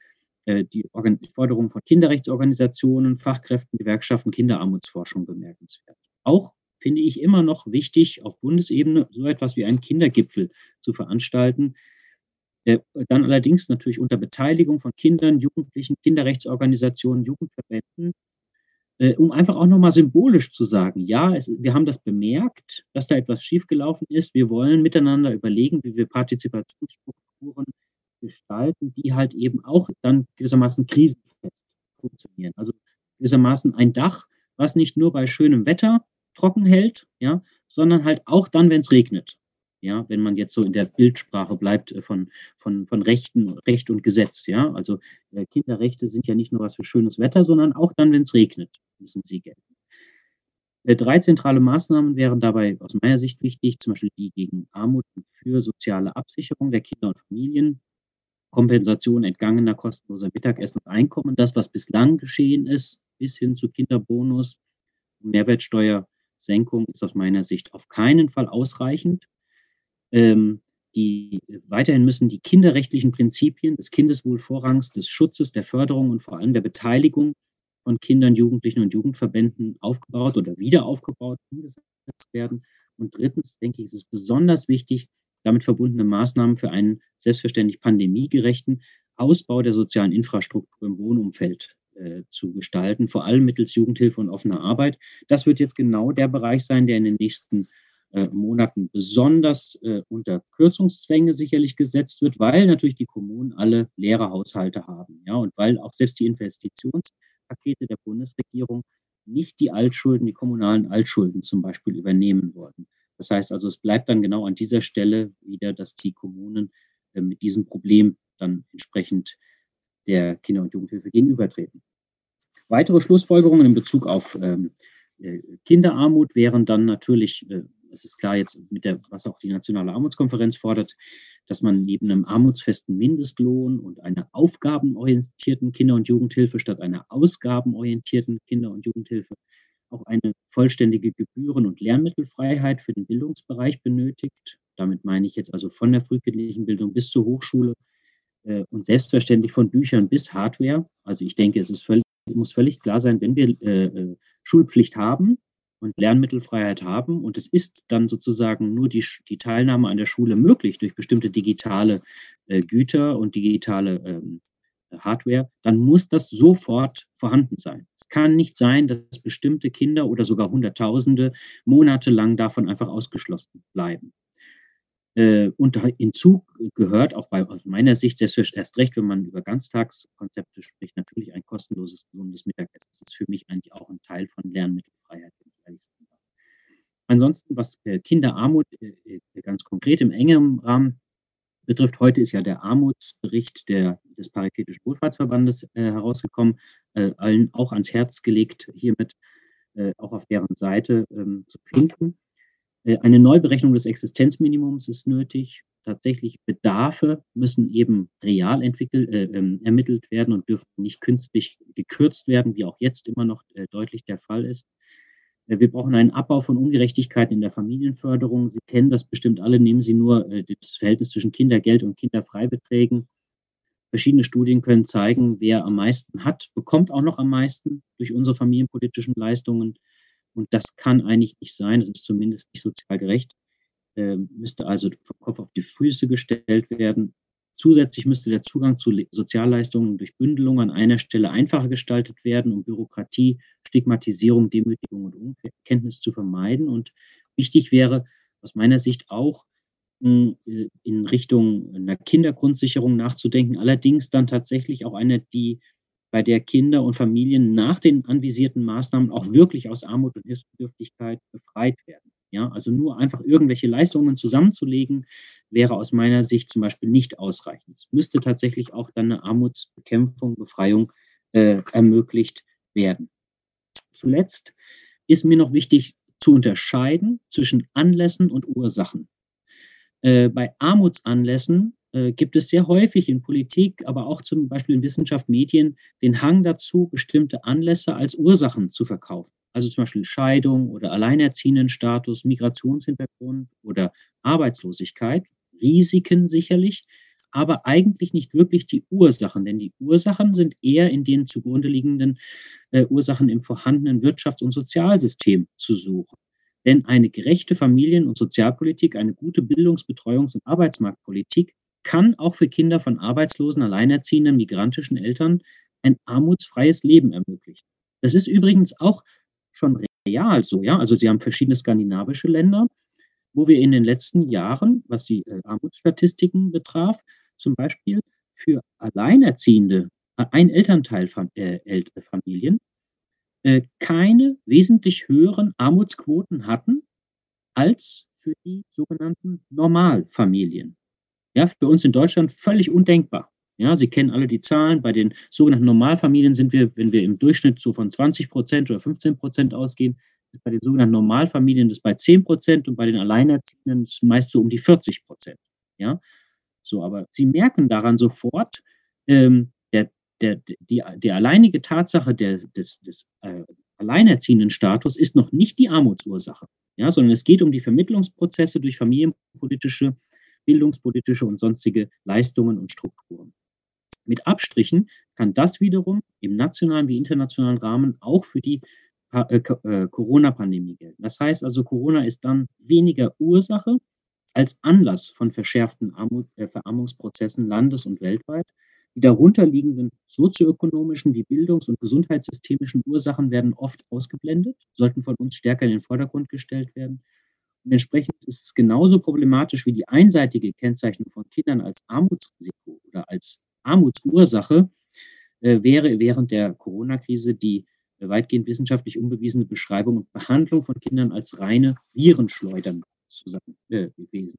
äh, die, die Forderungen von Kinderrechtsorganisationen, Fachkräften, Gewerkschaften, Kinderarmutsforschung bemerkenswert. Auch finde ich immer noch wichtig, auf Bundesebene so etwas wie einen Kindergipfel zu veranstalten. Äh, dann allerdings natürlich unter Beteiligung von Kindern, Jugendlichen, Kinderrechtsorganisationen, Jugendverbänden, äh, um einfach auch nochmal symbolisch zu sagen, ja, es, wir haben das bemerkt, dass da etwas schiefgelaufen ist. Wir wollen miteinander überlegen, wie wir Partizipationsstrukturen gestalten, die halt eben auch dann gewissermaßen krisenfest funktionieren. Also gewissermaßen ein Dach, was nicht nur bei schönem Wetter trocken hält, ja, sondern halt auch dann, wenn es regnet. Ja, wenn man jetzt so in der Bildsprache bleibt äh, von, von, von Rechten, Recht und Gesetz, ja. Also äh, Kinderrechte sind ja nicht nur was für schönes Wetter, sondern auch dann, wenn es regnet, müssen sie gelten. Äh, drei zentrale Maßnahmen wären dabei aus meiner Sicht wichtig, zum Beispiel die gegen Armut und für soziale Absicherung der Kinder und Familien, Kompensation entgangener kostenloser Mittagessen und Einkommen, das, was bislang geschehen ist, bis hin zu Kinderbonus und Mehrwertsteuersenkung, ist aus meiner Sicht auf keinen Fall ausreichend. Ähm, die, weiterhin müssen die kinderrechtlichen Prinzipien des Kindeswohlvorrangs, des Schutzes, der Förderung und vor allem der Beteiligung von Kindern, Jugendlichen und Jugendverbänden aufgebaut oder wieder aufgebaut, umgesetzt werden. Und drittens, denke ich, ist es besonders wichtig, damit verbundene Maßnahmen für einen selbstverständlich pandemiegerechten Ausbau der sozialen Infrastruktur im Wohnumfeld äh, zu gestalten, vor allem mittels Jugendhilfe und offener Arbeit. Das wird jetzt genau der Bereich sein, der in den nächsten äh, Monaten besonders äh, unter Kürzungszwänge sicherlich gesetzt wird, weil natürlich die Kommunen alle leere Haushalte haben. Ja, und weil auch selbst die Investitionspakete der Bundesregierung nicht die Altschulden, die kommunalen Altschulden zum Beispiel übernehmen wollen. Das heißt also, es bleibt dann genau an dieser Stelle wieder, dass die Kommunen äh, mit diesem Problem dann entsprechend der Kinder- und Jugendhilfe gegenübertreten. Weitere Schlussfolgerungen in Bezug auf ähm, äh, Kinderarmut wären dann natürlich, äh, es ist klar jetzt mit der, was auch die Nationale Armutskonferenz fordert, dass man neben einem armutsfesten Mindestlohn und einer aufgabenorientierten Kinder- und Jugendhilfe statt einer ausgabenorientierten Kinder- und Jugendhilfe auch eine vollständige Gebühren- und Lernmittelfreiheit für den Bildungsbereich benötigt. Damit meine ich jetzt also von der frühkindlichen Bildung bis zur Hochschule äh, und selbstverständlich von Büchern bis Hardware. Also ich denke, es ist völlig, muss völlig klar sein, wenn wir äh, äh, Schulpflicht haben und Lernmittelfreiheit haben und es ist dann sozusagen nur die, die Teilnahme an der Schule möglich durch bestimmte digitale äh, Güter und digitale ähm, Hardware, dann muss das sofort vorhanden sein. Es kann nicht sein, dass bestimmte Kinder oder sogar Hunderttausende monatelang davon einfach ausgeschlossen bleiben. Äh, und hinzu gehört auch bei, aus meiner Sicht selbst erst recht, wenn man über Ganztagskonzepte spricht, natürlich ein kostenloses gesundes Mittagessen. Das ist für mich eigentlich auch ein Teil von Lernmittelfreiheit, ehrlich sein Ansonsten, was äh, Kinderarmut äh, ganz konkret im engeren Rahmen betrifft. Heute ist ja der Armutsbericht der, des Paritätischen Wohlfahrtsverbandes äh, herausgekommen, äh, allen auch ans Herz gelegt, hiermit äh, auch auf deren Seite ähm, zu finden. Äh, eine Neuberechnung des Existenzminimums ist nötig. Tatsächlich Bedarfe müssen eben real entwickelt, äh, ähm, ermittelt werden und dürfen nicht künstlich gekürzt werden, wie auch jetzt immer noch äh, deutlich der Fall ist. Äh, wir brauchen einen Abbau von Ungerechtigkeiten in der Familienförderung. Sie kennen das bestimmt alle. Nehmen Sie nur äh, das Verhältnis zwischen Kindergeld und Kinderfreibeträgen. Verschiedene Studien können zeigen, wer am meisten hat, bekommt auch noch am meisten durch unsere familienpolitischen Leistungen. Und das kann eigentlich nicht sein. Das ist zumindest nicht sozial gerecht. Ähm, müsste also vom Kopf auf die Füße gestellt werden. Zusätzlich müsste der Zugang zu Sozialleistungen durch Bündelung an einer Stelle einfacher gestaltet werden, um Bürokratie, Stigmatisierung, Demütigung und Unkenntnis zu vermeiden. Und wichtig wäre aus meiner Sicht auch, hm, äh, in Richtung einer Kindergrundsicherung nachzudenken, allerdings dann tatsächlich auch eine, die bei der Kinder und Familien nach den anvisierten Maßnahmen auch wirklich aus Armut und Hilfsbedürftigkeit befreit werden. Ja, also nur einfach irgendwelche Leistungen zusammenzulegen, wäre aus meiner Sicht zum Beispiel nicht ausreichend. Es müsste tatsächlich auch dann eine Armutsbekämpfung, Befreiung äh, ermöglicht werden. Zuletzt ist mir noch wichtig zu unterscheiden zwischen Anlässen und Ursachen. Äh, bei Armutsanlässen äh, gibt es sehr häufig in Politik, aber auch zum Beispiel in Wissenschaft, Medien den Hang dazu, bestimmte Anlässe als Ursachen zu verkaufen. Also zum Beispiel Scheidung oder Alleinerziehendenstatus, Migrationshintergrund oder Arbeitslosigkeit. Risiken sicherlich, aber eigentlich nicht wirklich die Ursachen, denn die Ursachen sind eher in den zugrunde liegenden äh, Ursachen im vorhandenen Wirtschafts- und Sozialsystem zu suchen. Denn eine gerechte Familien- und Sozialpolitik, eine gute Bildungs-, Betreuungs- und Arbeitsmarktpolitik kann auch für Kinder von arbeitslosen, alleinerziehenden, migrantischen Eltern ein armutsfreies Leben ermöglichen. Das ist übrigens auch schon real so, ja. Also Sie haben verschiedene skandinavische Länder, wo wir in den letzten Jahren, was die äh, Armutsstatistiken betraf, zum Beispiel für alleinerziehende äh, Ein-Elternteil-Familien äh, keine wesentlich höheren Armutsquoten hatten als für die sogenannten Normalfamilien. Ja, für uns in Deutschland völlig undenkbar. Ja, Sie kennen alle die Zahlen. Bei den sogenannten Normalfamilien sind wir, wenn wir im Durchschnitt so von 20 Prozent oder 15 Prozent ausgehen, bei den sogenannten Normalfamilien das bei 10 Prozent und bei den Alleinerziehenden ist meist so um die 40 Prozent. Ja, so, aber Sie merken daran sofort, ähm, der, die, die alleinige Tatsache der, des, des äh, alleinerziehenden Status ist noch nicht die Armutsursache, ja, sondern es geht um die Vermittlungsprozesse durch familienpolitische, bildungspolitische und sonstige Leistungen und Strukturen. Mit Abstrichen kann das wiederum im nationalen wie internationalen Rahmen auch für die äh, äh, Corona-Pandemie gelten. Das heißt also, Corona ist dann weniger Ursache als Anlass von verschärften äh, Verarmungsprozessen landes- und weltweit die darunterliegenden sozioökonomischen wie bildungs- und gesundheitssystemischen Ursachen werden oft ausgeblendet, sollten von uns stärker in den Vordergrund gestellt werden. Und entsprechend ist es genauso problematisch wie die einseitige Kennzeichnung von Kindern als Armutsrisiko oder als Armutsursache äh, wäre während der Corona-Krise die weitgehend wissenschaftlich unbewiesene Beschreibung und Behandlung von Kindern als reine Virenschleudern zusammen äh, gewesen.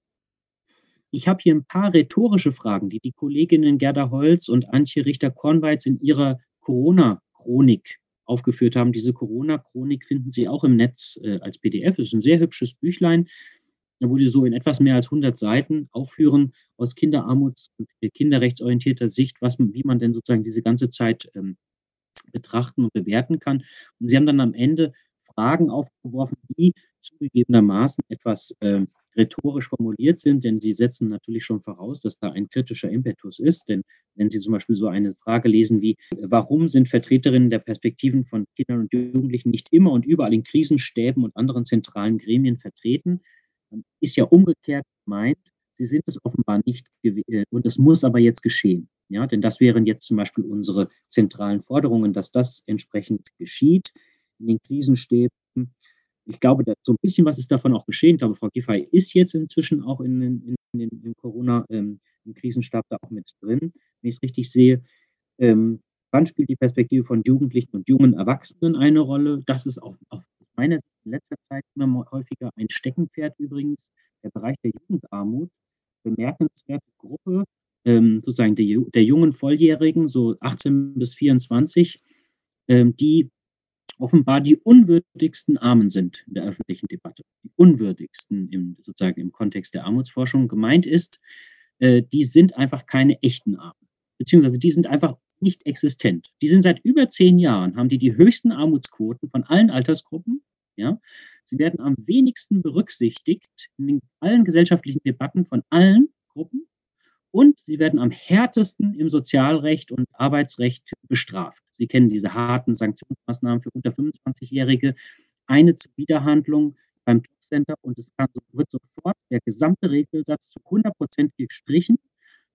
Ich habe hier ein paar rhetorische Fragen, die die Kolleginnen Gerda Holz und Antje Richter-Kornweiz in ihrer Corona-Chronik aufgeführt haben. Diese Corona-Chronik finden Sie auch im Netz äh, als PDF. Es ist ein sehr hübsches Büchlein, wo Sie so in etwas mehr als 100 Seiten aufführen aus Kinderarmuts- und kinderrechtsorientierter Sicht, was, wie man denn sozusagen diese ganze Zeit ähm, betrachten und bewerten kann. Und Sie haben dann am Ende Fragen aufgeworfen, die zugegebenermaßen etwas äh, rhetorisch formuliert sind, denn sie setzen natürlich schon voraus, dass da ein kritischer Impetus ist. Denn wenn Sie zum Beispiel so eine Frage lesen wie, warum sind Vertreterinnen der Perspektiven von Kindern und Jugendlichen nicht immer und überall in Krisenstäben und anderen zentralen Gremien vertreten, ist ja umgekehrt gemeint, sie sind es offenbar nicht äh, und es muss aber jetzt geschehen. Ja, denn das wären jetzt zum Beispiel unsere zentralen Forderungen, dass das entsprechend geschieht in den Krisenstäben ich glaube, so ein bisschen was ist davon auch geschehen. Ich glaube, Frau Giffey ist jetzt inzwischen auch in, in, in, in Corona, ähm, im Krisenstab da auch mit drin, wenn ich es richtig sehe. Ähm, wann spielt die Perspektive von Jugendlichen und jungen Erwachsenen eine Rolle? Das ist auch aus meiner Sicht in letzter Zeit immer häufiger ein Steckenpferd übrigens. Der Bereich der Jugendarmut, bemerkenswerte Gruppe, ähm, sozusagen der, der jungen Volljährigen, so 18 bis 24, ähm, die offenbar die unwürdigsten Armen sind in der öffentlichen Debatte. Die unwürdigsten im, sozusagen im Kontext der Armutsforschung gemeint ist, äh, die sind einfach keine echten Armen. Beziehungsweise die sind einfach nicht existent. Die sind seit über zehn Jahren, haben die die höchsten Armutsquoten von allen Altersgruppen. Ja? Sie werden am wenigsten berücksichtigt in allen gesellschaftlichen Debatten von allen Gruppen und sie werden am härtesten im Sozialrecht und Arbeitsrecht bestraft. Sie kennen diese harten Sanktionsmaßnahmen für unter 25-Jährige. Eine Wiederhandlung beim Jobcenter und es kann, wird sofort der gesamte Regelsatz zu 100 Prozent gestrichen.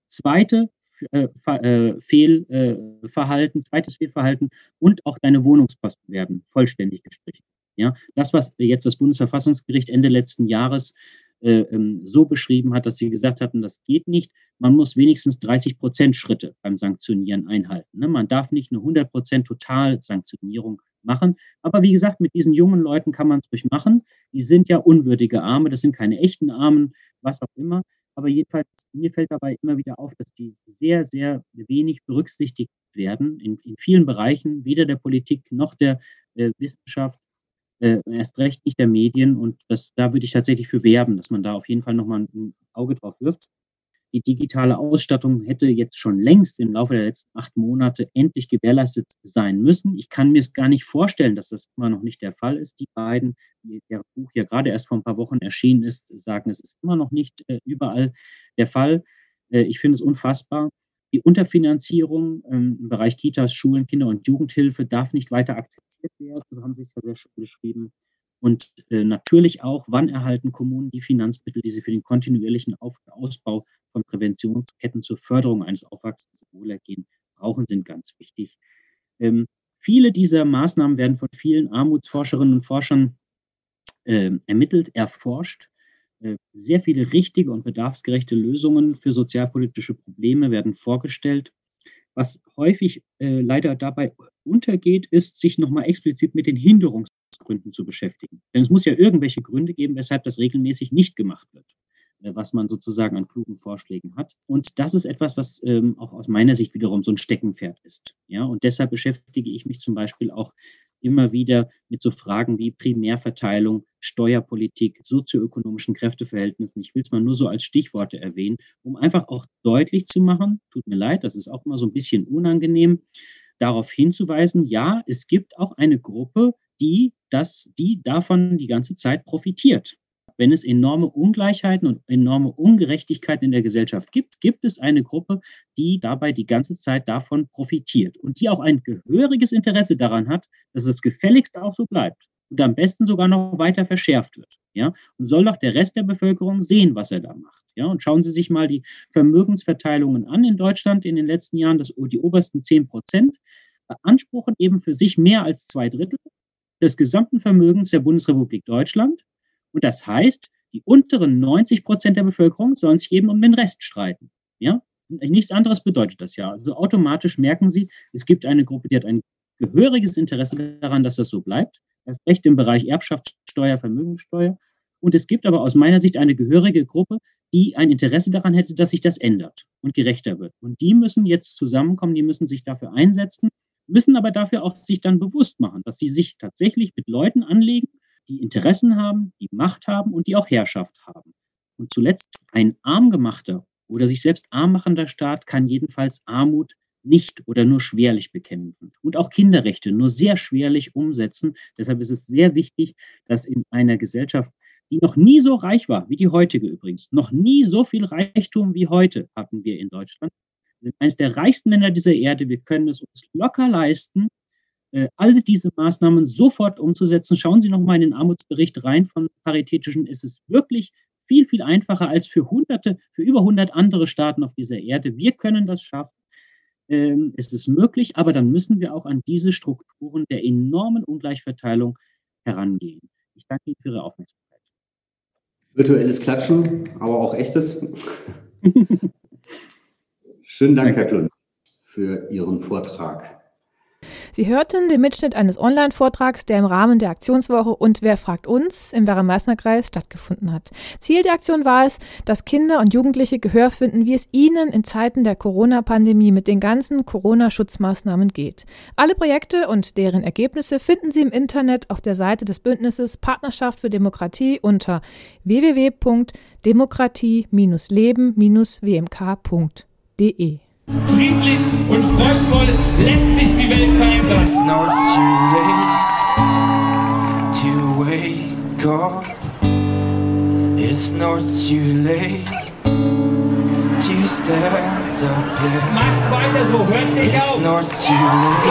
Zweite äh, äh, Fehlverhalten, zweites Fehlverhalten und auch deine Wohnungskosten werden vollständig gestrichen. Ja, das, was jetzt das Bundesverfassungsgericht Ende letzten Jahres äh, ähm, so beschrieben hat, dass sie gesagt hatten, das geht nicht. Man muss wenigstens 30 Prozent Schritte beim Sanktionieren einhalten. Ne? Man darf nicht eine 100 Prozent Totalsanktionierung machen. Aber wie gesagt, mit diesen jungen Leuten kann man es ruhig machen. Die sind ja unwürdige Arme, das sind keine echten Armen, was auch immer. Aber jedenfalls, mir fällt dabei immer wieder auf, dass die sehr, sehr wenig berücksichtigt werden in, in vielen Bereichen, weder der Politik noch der äh, Wissenschaft, äh, erst recht nicht der Medien. Und das, da würde ich tatsächlich für werben, dass man da auf jeden Fall nochmal ein Auge drauf wirft. Die digitale Ausstattung hätte jetzt schon längst im Laufe der letzten acht Monate endlich gewährleistet sein müssen. Ich kann mir es gar nicht vorstellen, dass das immer noch nicht der Fall ist. Die beiden, die, der Buch ja gerade erst vor ein paar Wochen erschienen ist, sagen, es ist immer noch nicht äh, überall der Fall. Äh, ich finde es unfassbar. Die Unterfinanzierung ähm, im Bereich Kitas, Schulen, Kinder- und Jugendhilfe darf nicht weiter akzeptiert werden. So haben Sie es ja sehr schön beschrieben. Und äh, natürlich auch, wann erhalten Kommunen die Finanzmittel, die sie für den kontinuierlichen Auf Ausbau von Präventionsketten zur Förderung eines Aufwachsens und Wohlergehen brauchen, sind ganz wichtig. Ähm, viele dieser Maßnahmen werden von vielen Armutsforscherinnen und Forschern äh, ermittelt, erforscht. Äh, sehr viele richtige und bedarfsgerechte Lösungen für sozialpolitische Probleme werden vorgestellt. Was häufig äh, leider dabei untergeht, ist, sich nochmal explizit mit den Hinderungsgründen zu beschäftigen. Denn es muss ja irgendwelche Gründe geben, weshalb das regelmäßig nicht gemacht wird. Äh, was man sozusagen an klugen Vorschlägen hat. Und das ist etwas, was ähm, auch aus meiner Sicht wiederum so ein Steckenpferd ist. Ja, und deshalb beschäftige ich mich zum Beispiel auch immer wieder mit so Fragen wie Primärverteilung, Steuerpolitik, sozioökonomischen Kräfteverhältnissen. Ich will es mal nur so als Stichworte erwähnen, um einfach auch deutlich zu machen, tut mir leid, das ist auch immer so ein bisschen unangenehm, darauf hinzuweisen, ja, es gibt auch eine Gruppe, die das, die davon die ganze Zeit profitiert wenn es enorme Ungleichheiten und enorme Ungerechtigkeiten in der Gesellschaft gibt, gibt es eine Gruppe, die dabei die ganze Zeit davon profitiert und die auch ein gehöriges Interesse daran hat, dass es gefälligst auch so bleibt und am besten sogar noch weiter verschärft wird. Ja, und soll doch der Rest der Bevölkerung sehen, was er da macht. Ja, und schauen Sie sich mal die Vermögensverteilungen an in Deutschland in den letzten Jahren. Das, die obersten 10 Prozent beanspruchen eben für sich mehr als zwei Drittel des gesamten Vermögens der Bundesrepublik Deutschland. Und das heißt, die unteren 90 Prozent der Bevölkerung sollen sich eben um den Rest streiten. Ja? Nichts anderes bedeutet das ja. Also automatisch merken Sie, es gibt eine Gruppe, die hat ein gehöriges Interesse daran, dass das so bleibt. Das Recht im Bereich Erbschaftssteuer, Vermögenssteuer. Und es gibt aber aus meiner Sicht eine gehörige Gruppe, die ein Interesse daran hätte, dass sich das ändert und gerechter wird. Und die müssen jetzt zusammenkommen, die müssen sich dafür einsetzen, müssen aber dafür auch sich dann bewusst machen, dass sie sich tatsächlich mit Leuten anlegen, die Interessen haben, die Macht haben und die auch Herrschaft haben. Und zuletzt ein arm gemachter oder sich selbst arm machender Staat kann jedenfalls Armut nicht oder nur schwerlich bekämpfen und auch Kinderrechte nur sehr schwerlich umsetzen. Deshalb ist es sehr wichtig, dass in einer Gesellschaft, die noch nie so reich war wie die heutige übrigens, noch nie so viel Reichtum wie heute hatten wir in Deutschland. Wir sind eines der reichsten Länder dieser Erde. Wir können es uns locker leisten, äh, alle diese Maßnahmen sofort umzusetzen. Schauen Sie noch mal in den Armutsbericht rein von Paritätischen. Es ist wirklich viel, viel einfacher als für hunderte, für über 100 andere Staaten auf dieser Erde. Wir können das schaffen. Ähm, es ist möglich, aber dann müssen wir auch an diese Strukturen der enormen Ungleichverteilung herangehen. Ich danke Ihnen für Ihre Aufmerksamkeit. Virtuelles Klatschen, aber auch echtes. *laughs* Schönen Dank, Herr Klund, für Ihren Vortrag. Sie hörten den Mitschnitt eines Online-Vortrags, der im Rahmen der Aktionswoche und Wer fragt uns im Werra-Meißner-Kreis stattgefunden hat. Ziel der Aktion war es, dass Kinder und Jugendliche Gehör finden, wie es ihnen in Zeiten der Corona-Pandemie mit den ganzen Corona-Schutzmaßnahmen geht. Alle Projekte und deren Ergebnisse finden Sie im Internet auf der Seite des Bündnisses Partnerschaft für Demokratie unter www.demokratie-leben-wmk.de. Friedlich und freudvoll lässt sich die Welt verändern. It's not too late to wake up. It's not too late to stand up here. Macht weiter so, hört nicht It's auf. not too late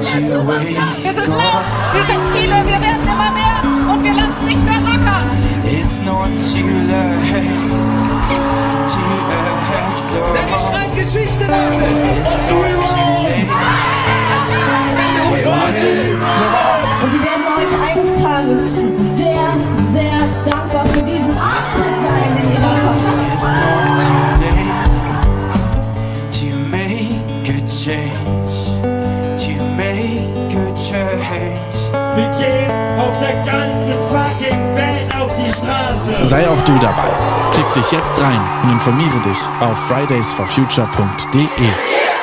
to wake Wir sind up. laut, wir sind viele, wir werden immer mehr und wir lassen nicht mehr locker. It's not too late to act Denn ich schreibe Geschichte damit. Wake Und wir werden euch eines Tages sehr, sehr dankbar für diesen Arschtritt sein in ihrer change. Wir gehen auf der ganzen fucking Sei auch du dabei. Klick dich jetzt rein und informiere dich auf fridaysforfuture.de.